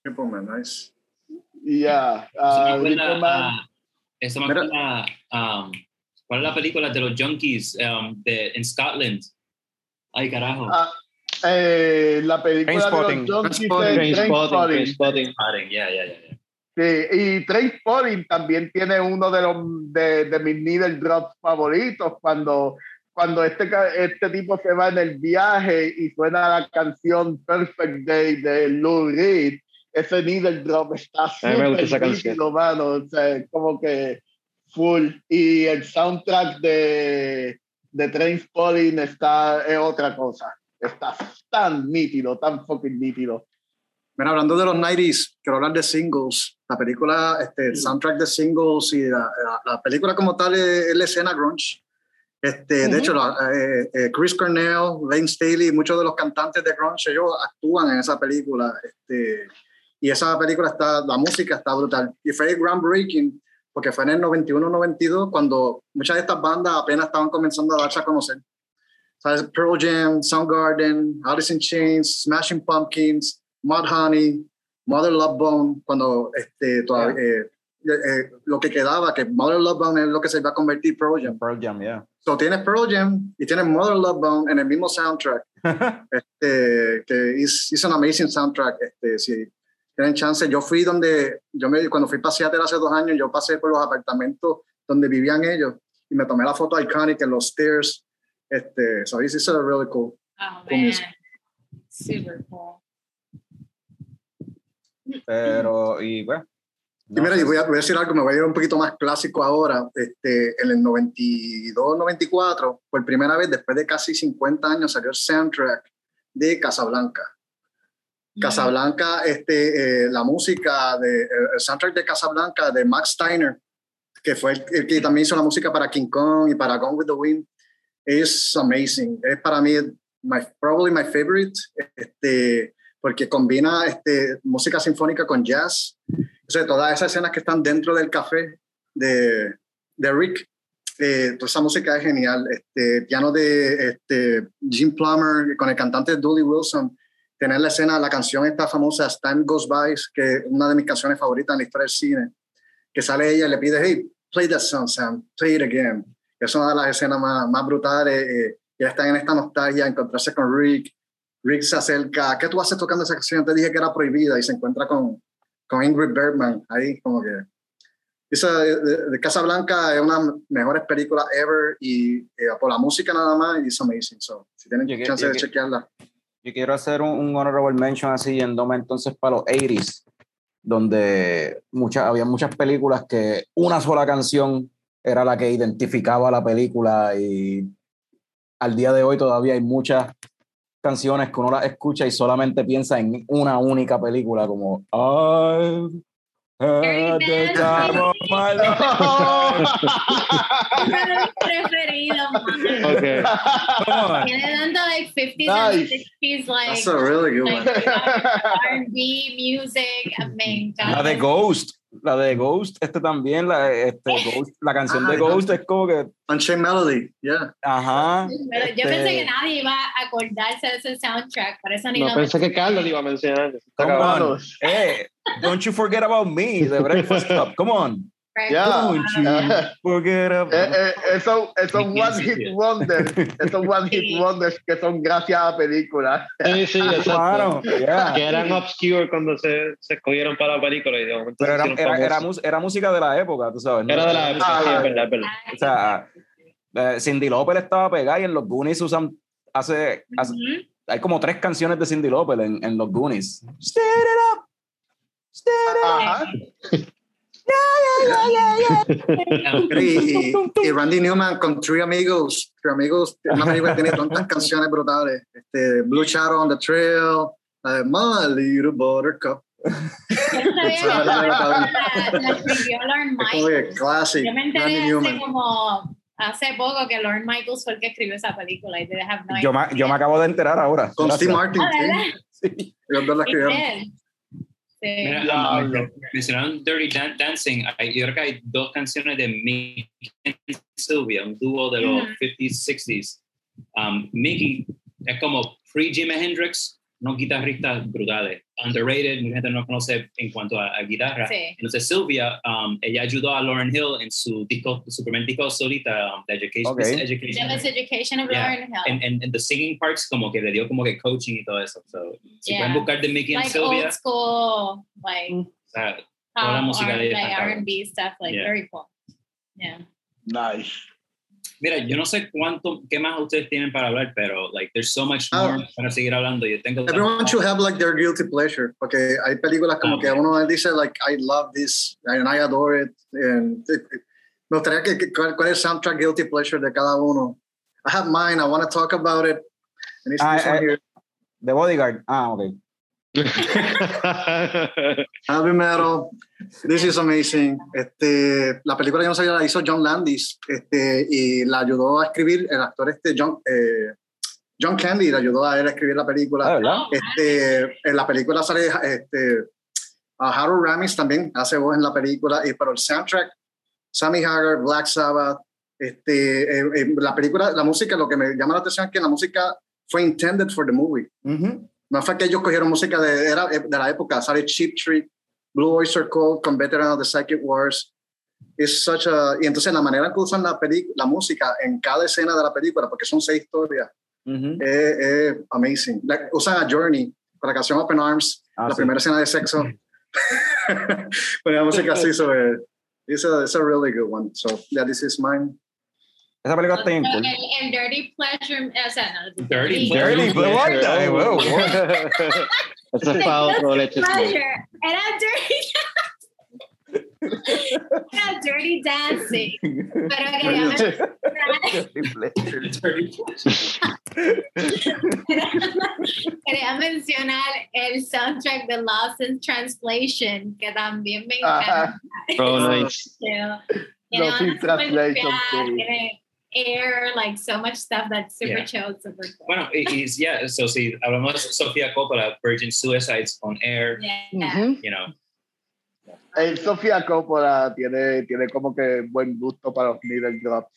Tipo, man, nice. Yeah, me uh, Man. a- eso me Mira. acuerda a, um, ¿cuál es la película de los junkies um, de, en Scotland? Ay, carajo. Ah, eh, la película de Trainspotting. los Trainspotting. de Trainspotting, Trainspotting. Trainspotting. Ya, ya, ya, ya. Sí, y Trainspotting también tiene uno de los de, de mis needle drops favoritos cuando cuando este, este tipo se va en el viaje y suena la canción Perfect Day de Lou Reed, ese needle drop está A mí me gusta esa súper mano, o sea, como que full. Y el soundtrack de, de Trainspotting está, es otra cosa. Está tan nítido, tan fucking nítido. Mira, hablando de los 90s, quiero hablar de singles. La película, este, el soundtrack de singles y la, la- la película como tal es, es la escena grunge. Este, De hecho, la- eh, eh, Chris Cornell, Lane Staley, muchos de los cantantes de grunge, ellos actúan en esa película. Este, y esa película está, la música está brutal. Y fue groundbreaking porque fue en el 91-92 cuando muchas de estas bandas apenas estaban comenzando a darse a conocer. Pearl Jam, Soundgarden, Alice in Chains, Smashing Pumpkins, Mudhoney, Mother Love Bone, cuando este, todavía, eh, eh, lo que quedaba, que Mother Love Bone es lo que se iba a convertir Pearl Jam. Pearl Jam, yeah. So, tienes Pearl Jam y tienes Mother Love Bone en el mismo soundtrack, este, que hizo un amazing soundtrack. Este, si tienen chance, yo fui donde, yo me, cuando fui a Seattle hace dos años, yo pasé por los apartamentos donde vivían ellos y me tomé la foto iconic en los stairs. Este, so this is a really cool. Oh, Con man. eso. Super cool. Pero, y bueno. Y mira, y voy a, voy a decir algo, me voy a ir un poquito más clásico ahora. Este, en el 92, 94, por primera vez, después de casi 50 años, salió el soundtrack de Casablanca. Casablanca, este, eh, la música, de, el soundtrack de Casablanca de Max Steiner, que fue el, el que también hizo la música para King Kong y para Gone with the Wind, es amazing. Es para mí, my, probably my favorite, este, porque combina este, música sinfónica con jazz. O sea, todas esas escenas que están dentro del café de, de Rick, eh, toda esa música es genial. Este, piano de este, Jim Plummer con el cantante Dooley Wilson. Tener la escena, la canción esta famosa, As Time Goes By, que es una de mis canciones favoritas en la historia del cine, que sale ella y le pide, hey, play that song, Sam, play it again. Es una de las escenas más, más brutales. Eh, ya están en esta nostalgia, encontrarse con Rick. Rick se acerca, ¿qué tú haces tocando esa canción? Te dije que era prohibida y se encuentra con, con Ingrid Bergman ahí, como que. Esa de, de, de Casablanca es una de las mejores películas ever y eh, por la música nada más, y es amazing. So, si tienen Yo que- chance yo de que- chequearla. Yo quiero hacer un, un honorable mention así, yéndome entonces para los 80s, donde muchas, había muchas películas que una sola canción era la que identificaba la película y al día de hoy todavía hay muchas canciones que uno las escucha y solamente piensa en una única película como I've had the time of my life. Preferidos, man. Okay. Come on. Tiene tanto like 50s Nice. and 60s like, That's a really good like one. R&B music. Me La de. Ghost, La de Ghost, este también, la, este, Ghost, la canción de Ghost es como que. Unchained Melody, yeah. Ajá. Pero este, yo pensé que nadie iba a acordarse de ese soundtrack, por eso ni No lo pensé que Carlos lo iba a mencionar. Come on. Carlos. Eh, don't you forget about me, The Breakfast Club. Come on. Ya. Don't you forget Eh, about eh, esos esos Ni one hit wonders, esos one hit Sí. wonders que son gracias a películas. Sí, sí, exacto. Claro, yeah. Que eran obscure cuando se, se escogieron para la película. Y momento Pero era, era, era, era música de la época, tú sabes. ¿no? Era de la época, sí, Ajá. es verdad, es verdad. O sea, eh, Cindy Lauper estaba pegada y en los Goonies usan. Hace, hace- Ujú. hay como tres canciones de Cindy Lauper en, en los Goonies. Stir it up. Stir it up. Ajá. Y, y, y Randy Newman con Three Amigos. Three Amigos, una película que tiene tantas canciones brutales. Este, Blue Shadow on the Trail, de My Little Buttercup. Yo no sabía que La- la- la, la escribió Lorne Michaels. classic. Yo me enteré Randy hace Newman. como hace poco que Lorne Michaels fue el que escribió esa película y no Yo, me, yo me acabo de enterar ahora. Con. Steve Martin. Ah, sí. ¿verdad? Sí. Los dos la escribieron. Mira, um, men- mencionaron Dirty Dan- Dancing. hay- Yo creo que hay dos canciones de Mickey y Sylvia, un dúo de los Ujú. 50s, 60s. Um, Mickey es como pre-Jimi Hendrix, unos guitarristas brutales. Underrated, mucha gente no conoce en cuanto a, a guitarra. Sí. Entonces Sylvia, um, ella ayudó a Lauren Hill en su disco, su primer disco solita, um, The Education. Ok. This Education. Jealous Education of Yeah. Lauren Hill. En, en, en the singing parts, como que le dio como que coaching y todo eso. So, si Yeah. pueden buscar de Mickey y like Sylvia, old school, like o sea, Toda la música R- de. R&B stuff, like Yeah. very cool. Yeah. Nice. Mira, yo no sé cuánto, qué más ustedes tienen para hablar, pero like there's so much Ah. more para seguir hablando. Yo tengo Everyone should have like their guilty pleasure, porque hay películas como Ah, que uno dice like I love this and I adore it. And me gustaría que, que- cuál, cuál es el soundtrack guilty pleasure de cada uno. I have mine. I want to talk about it. And it's Ah, this one eh, here. The Bodyguard. Ah, ok. Heavy metal. This is amazing. Este, la película yo no sabía la hizo John Landis este, y la ayudó a escribir el actor este John, eh, John Candy, le ayudó a él a escribir la película. Ah, ¿verdad? Oh, Este, en la película sale este, a Harold Ramis también, hace voz en la película, y, pero el soundtrack, Sammy Hagar, Black Sabbath, este, eh, eh, la película, la música, lo que me llama la atención es que la música fue intended for the movie. Ujú. No fue que ellos cogieron música de, era, de la época, sale Cheap Trick, Blue Oyster Cult con Veteran of the Psychic Wars. Es such a, y entonces la manera que usan la, peli- la música en cada escena de la película, porque son seis historias, Ujú. es, es amazing. La- usan a Journey con la canción Open Arms, Ah, la sí. primera escena de sexo. con la música así sobre. It's a, it's a really good one. So, yeah, this is mine. Esa película está bien el, cool. el Dirty Pleasure, o sea, no, Dirty Dirty Pleasure. Ay, wow, wow. Eso es para otro leche. Pleasure. Era dirty. Era dirty dancing. Pero quería mencionar, quería mencionar el soundtrack de Lost in Translation, que también me Ajá. encanta. Oh, nice. Tiene Lost in una super Translation, especial, sí. Tiene air, like so much stuff that's super Yeah. chill, super cool. Bueno, y yeah, so si hablamos de Sofía Coppola, Virgin Suicides on Air, Yeah. you know, Eh, Sofía Coppola tiene, tiene como que buen gusto para los middle drops.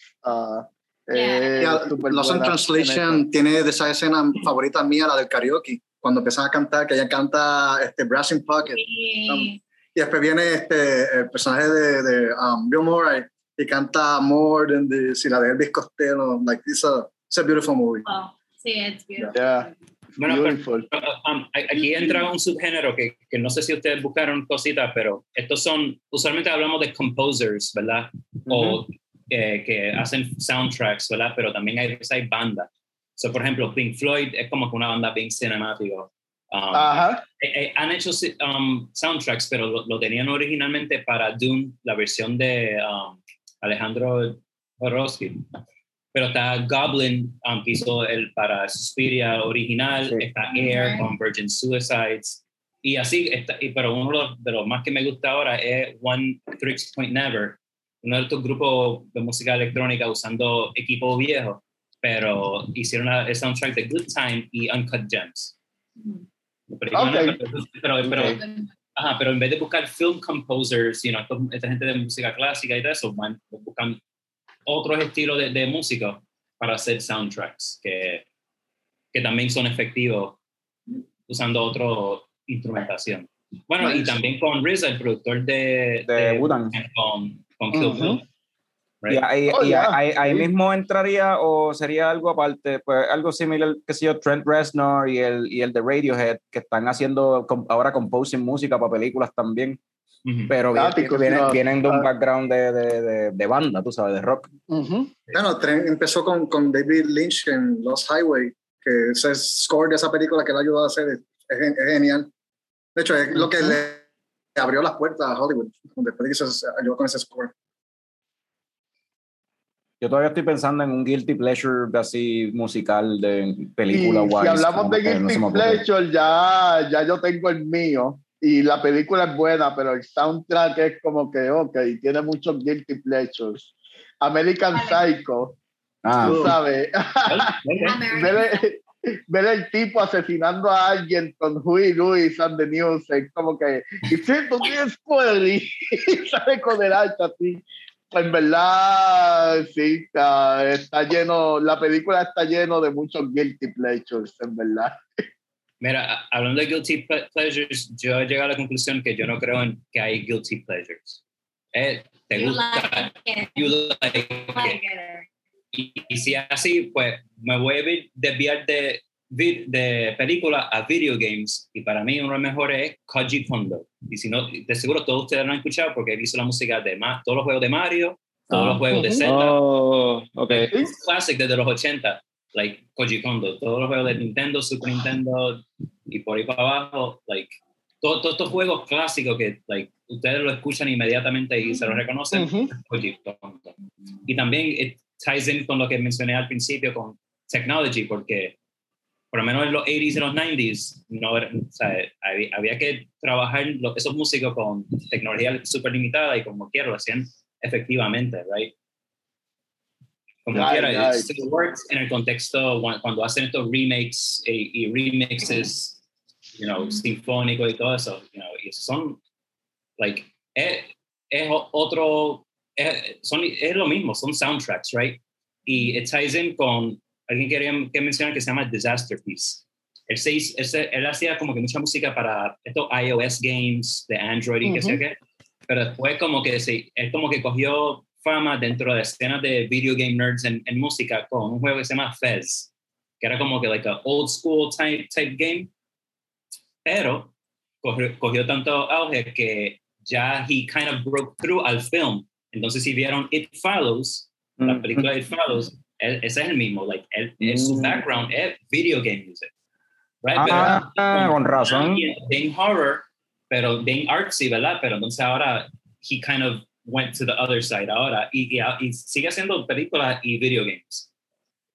Eh, Yeah, in buena en Translation tiene de esa escena favorita mía, la del karaoke, cuando empiezan a cantar, que ella canta este, Brass in Pocket. Y- Y después viene este, el personaje de, de um, Bill Murray y canta More Than This y la de Elvis Costello. Like, it's a, it's a beautiful movie. oh, sí, it's beautiful. Yeah, Bueno, pero- beautiful. Um, a- aquí entra un subgénero que, que no sé si ustedes buscaron cositas, pero estos son, usualmente hablamos de composers, ¿verdad? O eh, que hacen soundtracks, ¿verdad? Pero también hay, hay bandas. So, por ejemplo, Pink Floyd es como que una banda bien cinemática. Um, Ajá. eh, eh, han hecho um, soundtracks, pero lo, lo tenían originalmente para Dune, la versión de um, Alejandro Jodorowsky. Pero está Goblin, um, que hizo el para Suspiria original, Sí. está Air con Virgin Suicides. Y así, está, y, pero uno de los, de los más que me gusta ahora es One Tricks Point Never, uno de estos grupos de música electrónica usando equipo viejo, pero hicieron una- el soundtrack de Good Time y Uncut Gems. Pero, Ok. pero, pero, pero, Ok. Ajá, pero en vez de buscar film composers, you know, esta gente de música clásica y todo eso, van, buscan otros estilos de, de música para hacer soundtracks que, que también son efectivos usando otra instrumentación. Bueno, y también con RZA, el productor de, De de con, con Kill Ujú. Bill. Y, right? ahí, Oh, y yeah, ahí, ahí mismo entraría o sería algo aparte, pues algo similar, que sé yo, Trent Reznor y el, y el de Radiohead, que están haciendo com- ahora composing música para películas también, Ujú. pero vienen, Táticos, vienen, no. vienen de un Ah. background de, de, de, de banda, tú sabes, de rock. Ujú. Bueno, Tren empezó con, con David Lynch en Lost Highway, que ese score de esa película que él ayudó a hacer es, es gen- es genial. De hecho, es lo que le abrió las puertas a Hollywood, después de que se ayudó con ese score. Yo todavía estoy pensando en un guilty pleasure de así musical de película Y si wise, hablamos de no Guilty ocurre. Pleasure, ya, ya yo tengo el mío. Y la película es buena, pero el soundtrack es como que, ok, tiene muchos Guilty Pleasures. American Psycho, Ah, tú sabes. Ok. ver, el, ver el tipo asesinando a alguien con Huey Lewis and the News, es como que, y siento que es y sale con el hacha así. En verdad, sí, está, está lleno, la película está lleno de muchos guilty pleasures, en verdad. Mira, a- hablando de guilty ple- pleasures, yo he llegado a la conclusión que yo no creo en que hay guilty pleasures. Eh, te You gusta, like it, you like it. like it. Y, y si así, pues me voy a vi- desviar de, de película a video games. Y para mí uno de los mejores es Koji Kondo. Y si no, de seguro todos ustedes lo han escuchado porque he visto la música de Ma- todos los juegos de Mario, todos Ah. los juegos de Ujú. Zelda. Oh, ok. Es classic desde los 80, like Koji Kondo, todos los juegos de Nintendo, Super Nintendo y por ahí para abajo, like todo- todos estos juegos clásicos que like ustedes lo escuchan inmediatamente y se lo reconocen, Ujú. Koji Kondo. Y también it ties in con lo que mencioné al principio con technology, porque por lo menos en los 80s y los 90s, no, o sea, había, había que trabajar lo- esos músicos con tecnología súper limitada y como quiera lo hacían efectivamente, right? Como Right, quiera, it right. still works en el contexto cu- cuando hacen estos remakes y, y remixes, you know, sinfónicos y todo eso, you know, y son, like, es, es otro, es, son, es lo mismo, son soundtracks, right? Y it ties in con, alguien quería que mencionar que se llama Disaster Piece. Él, se hizo- él, se- él hacía como que mucha música para estos iOS games de Android y qué sé qué, pero después como que se, él como que cogió fama dentro de escenas de video game nerds en, en música con un juego que se llama Fez, que era como que like a old school type, type game, pero cogió, cogió tanto auge que ya he kind of broke through al film. Entonces si vieron It Follows, la Mm. película It Follows, él- ese es el mismo, like, él, él- su Mm. background es video game music. Right? Ah, Pero- con razón. bien horror, pero bien artsy, ¿verdad? Pero entonces ahora he kind of went to the other side ahora y, y, y sigue haciendo películas y video games.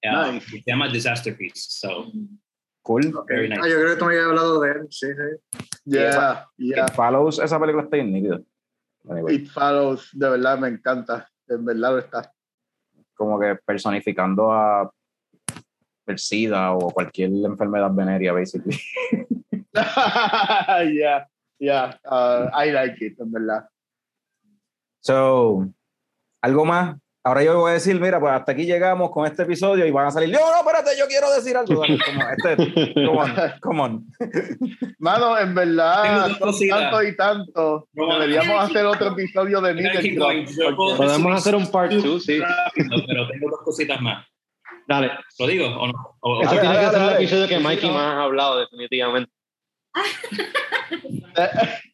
Uh, Nice. Se llama Disaster Piece. So, Cool. very nice. Ah, yo creo que tú me habías hablado de él, sí, sí. Yeah, yeah. It Follows, esa película está nítida. Anyway, It Follows, de verdad me encanta. En verdad lo está. Como que personificando a el SIDA o cualquier enfermedad venérea, basically. yeah, yeah. Uh, I like it, en verdad. So, algo más. Ahora yo voy a decir, mira, pues hasta aquí llegamos con este episodio y van a salir, no, no, espérate, yo quiero decir algo. Dale, Como este, come on, come on. Mano, en verdad, tanto y tanto. No, Deberíamos hacer otro episodio de porque- Podemos hacer un part two, sí. rápido, pero tengo dos cositas más. Dale. ¿Lo digo o no? O- Eso Dale, tiene que dale, ser el episodio que Sí, sí, Mikey más ha hablado, definitivamente.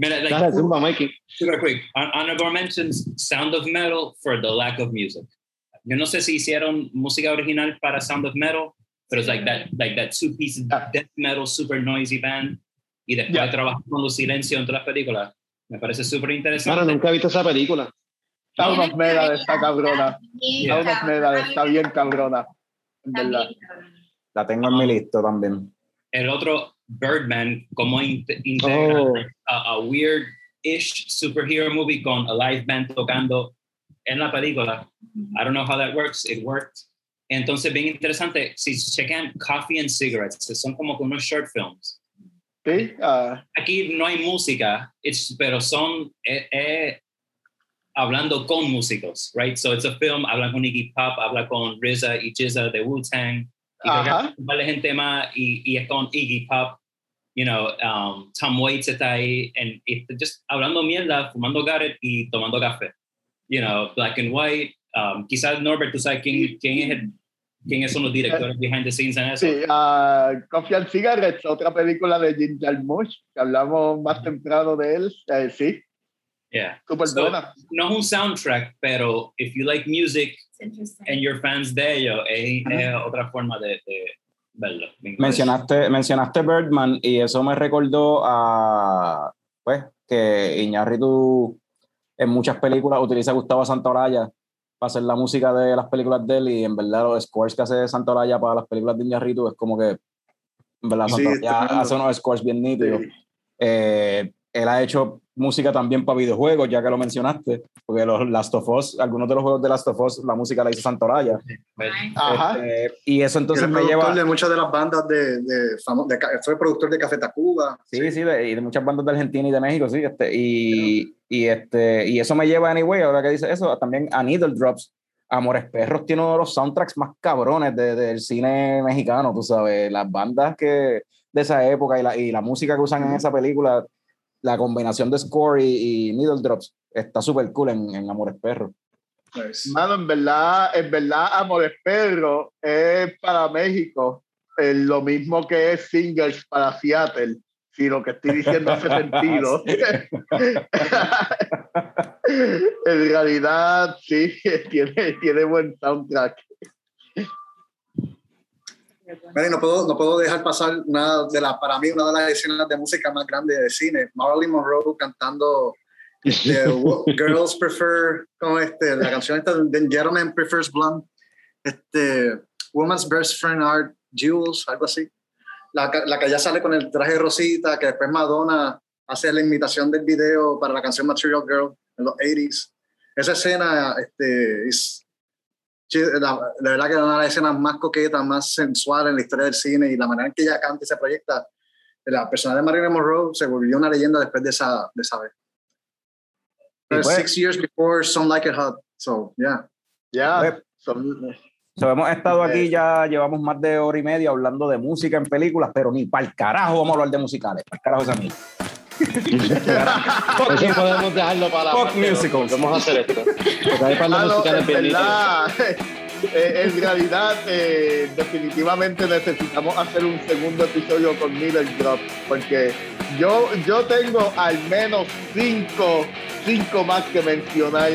Mira, like, Dale, zumba, Mikey. Super quick. Hon- Honorable mentions Sound of Metal for the lack of music. Yo no sé si hicieron música original para Sound of Metal, pero es like that, like that two piece Yeah. death metal super noisy band. Y después Yeah. trabajar con los silencios en todas las películas. Me parece súper interesante. Claro, nunca he visto esa película. Sound of Metal está cabrona. Bien Sound of cabrona. Metal está bien cabrona. En verdad. La tengo en mi listo también. El otro, Birdman, cómo in- integra Oh. A, a weird-ish superhero movie con a live band tocando en la película. I don't know how that works. It worked. Entonces, bien interesante, si checan Coffee and Cigarettes, son como unos short films. Sí, ah, Aquí no hay música, it's- pero son eh, eh, hablando con músicos, right? So it's a film, habla con Iggy Pop, habla con RZA y Jizza de Wu-Tang, y creo que Ajá. hay un par de gente más, y, y es con Iggy Pop, you know, um, Tom Waits está ahí, and y just hablando mierda, fumando Garrett y tomando café, you know, black and white. Um, quizás Norbert, tú sabes quién, quién es el, quiénes son los directores behind the scenes en eso. sí, ah, Coffee and Cigarettes, otra película de Jim Jarmusch, que hablamos más temprano de él. Eh, sí, Yeah. súper So, buena. no es un soundtrack, pero if you like music It's interesting. and you're fans de ellos, es, es otra forma de, de verlo. Mencionaste, mencionaste Birdman y eso me recordó a, pues, que Iñárritu en muchas películas utiliza a Gustavo Santaolalla para hacer la música de las películas de él y en verdad los scores que hace Santaolalla para las películas de Iñárritu es como que, en verdad, Sí, hace unos scores bien nítidos. Sí. Eh, él ha hecho música también para videojuegos, ya que lo mencionaste, porque los Last of Us, algunos de los juegos de Last of Us, la música la hizo Santoraya. Ajá. Este, y eso entonces es me productor lleva... de muchas de las bandas de, de, famo- de fue productor de Café Tacuba. Sí, sí, de, y de muchas bandas de Argentina y de México, sí. Este, y, y, este, y eso me lleva, anyway, ahora que dice eso, también a Needle Drops. Amores Perros tiene uno de los soundtracks más cabrones de- del cine mexicano, tú sabes. Las bandas que de esa época y la, y la música que usan en esa película, la combinación de score y, y Needle Drops está súper cool en, en Amores Perros. Pues, Mano, en verdad, en verdad, Amores Perro es para México eh, lo mismo que es Singles para Seattle. Si lo que estoy diciendo hace sentido. en realidad, sí, tiene, tiene buen soundtrack. Y no puedo, no puedo dejar pasar una de la, para mí, una de las escenas de música más grandes de cine. Marilyn Monroe cantando este, Girls Prefer, como este, la canción esta de Gentleman Prefers Blonde, este, Woman's Best Friend Are Jewels, algo así. La, la que ya sale con el traje Rosita, que después Madonna hace la imitación del video para la canción Material Girl en los 80s. Esa escena este, es, la, la verdad que es una de las escenas más coquetas, más sensuales en la historia del cine y la manera en que ella canta y se proyecta. La persona de Marilyn Monroe se volvió una leyenda después de esa, de esa vez. Pues- Six years before Some Like It Hot. So, yeah. Ya, Pues, son- So, hemos estado aquí, ya llevamos más de hora y media hablando de música en películas, pero ni para el carajo vamos a hablar de musicales. Para el carajo esa mierda. Eso podemos dejarlo para dos. musicals. Vamos a hacer esto. Porque hay para los no, musicales en bien nítidos. verdad, eh, en realidad, eh, definitivamente necesitamos hacer un segundo episodio con Middle Drop, porque yo, yo tengo al menos cinco, cinco más que mencionar,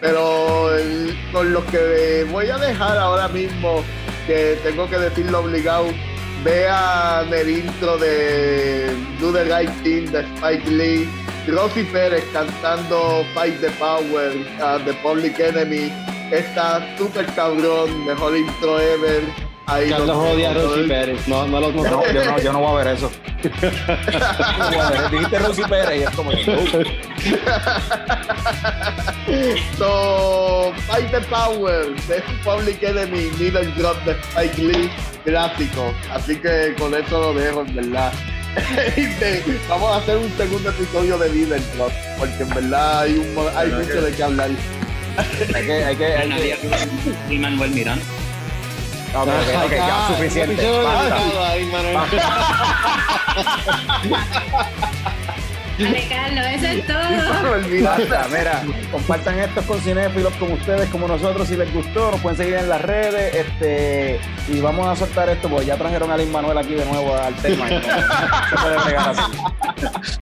pero el- con los que voy a dejar ahora mismo, que tengo que decirlo obligado, vean el intro de Do the Right Thing de Spike Lee, Rosy Pérez cantando Fight the Power uh, de Public Enemy. Está súper cabrón, mejor intro ever. Ahí Carlos odia a Rosy Pérez. No, no lo Yo no, yo no, yo no voy a ver eso. Dijiste Rosy Pérez y es como uh, So, Fight the Power de Public Enemy, Middle Drop de Spike Lee, clásico. Así que con eso lo dejo, en verdad. Este, Vamos a hacer un segundo episodio de Middle Drop, porque en verdad hay, un, hay mucho de qué hablar. hay que, hay que, hay que, y Manuel Miranda. Ok, ok, ya, Ah, suficiente. Basta. eso es todo. Basta, mira, compartan estos con cinéfilos como ustedes, como nosotros, si les gustó, nos pueden seguir en las redes, este, y vamos a soltar esto, porque ya trajeron a Lin Manuel aquí de nuevo al tema, no, se puede bregar así.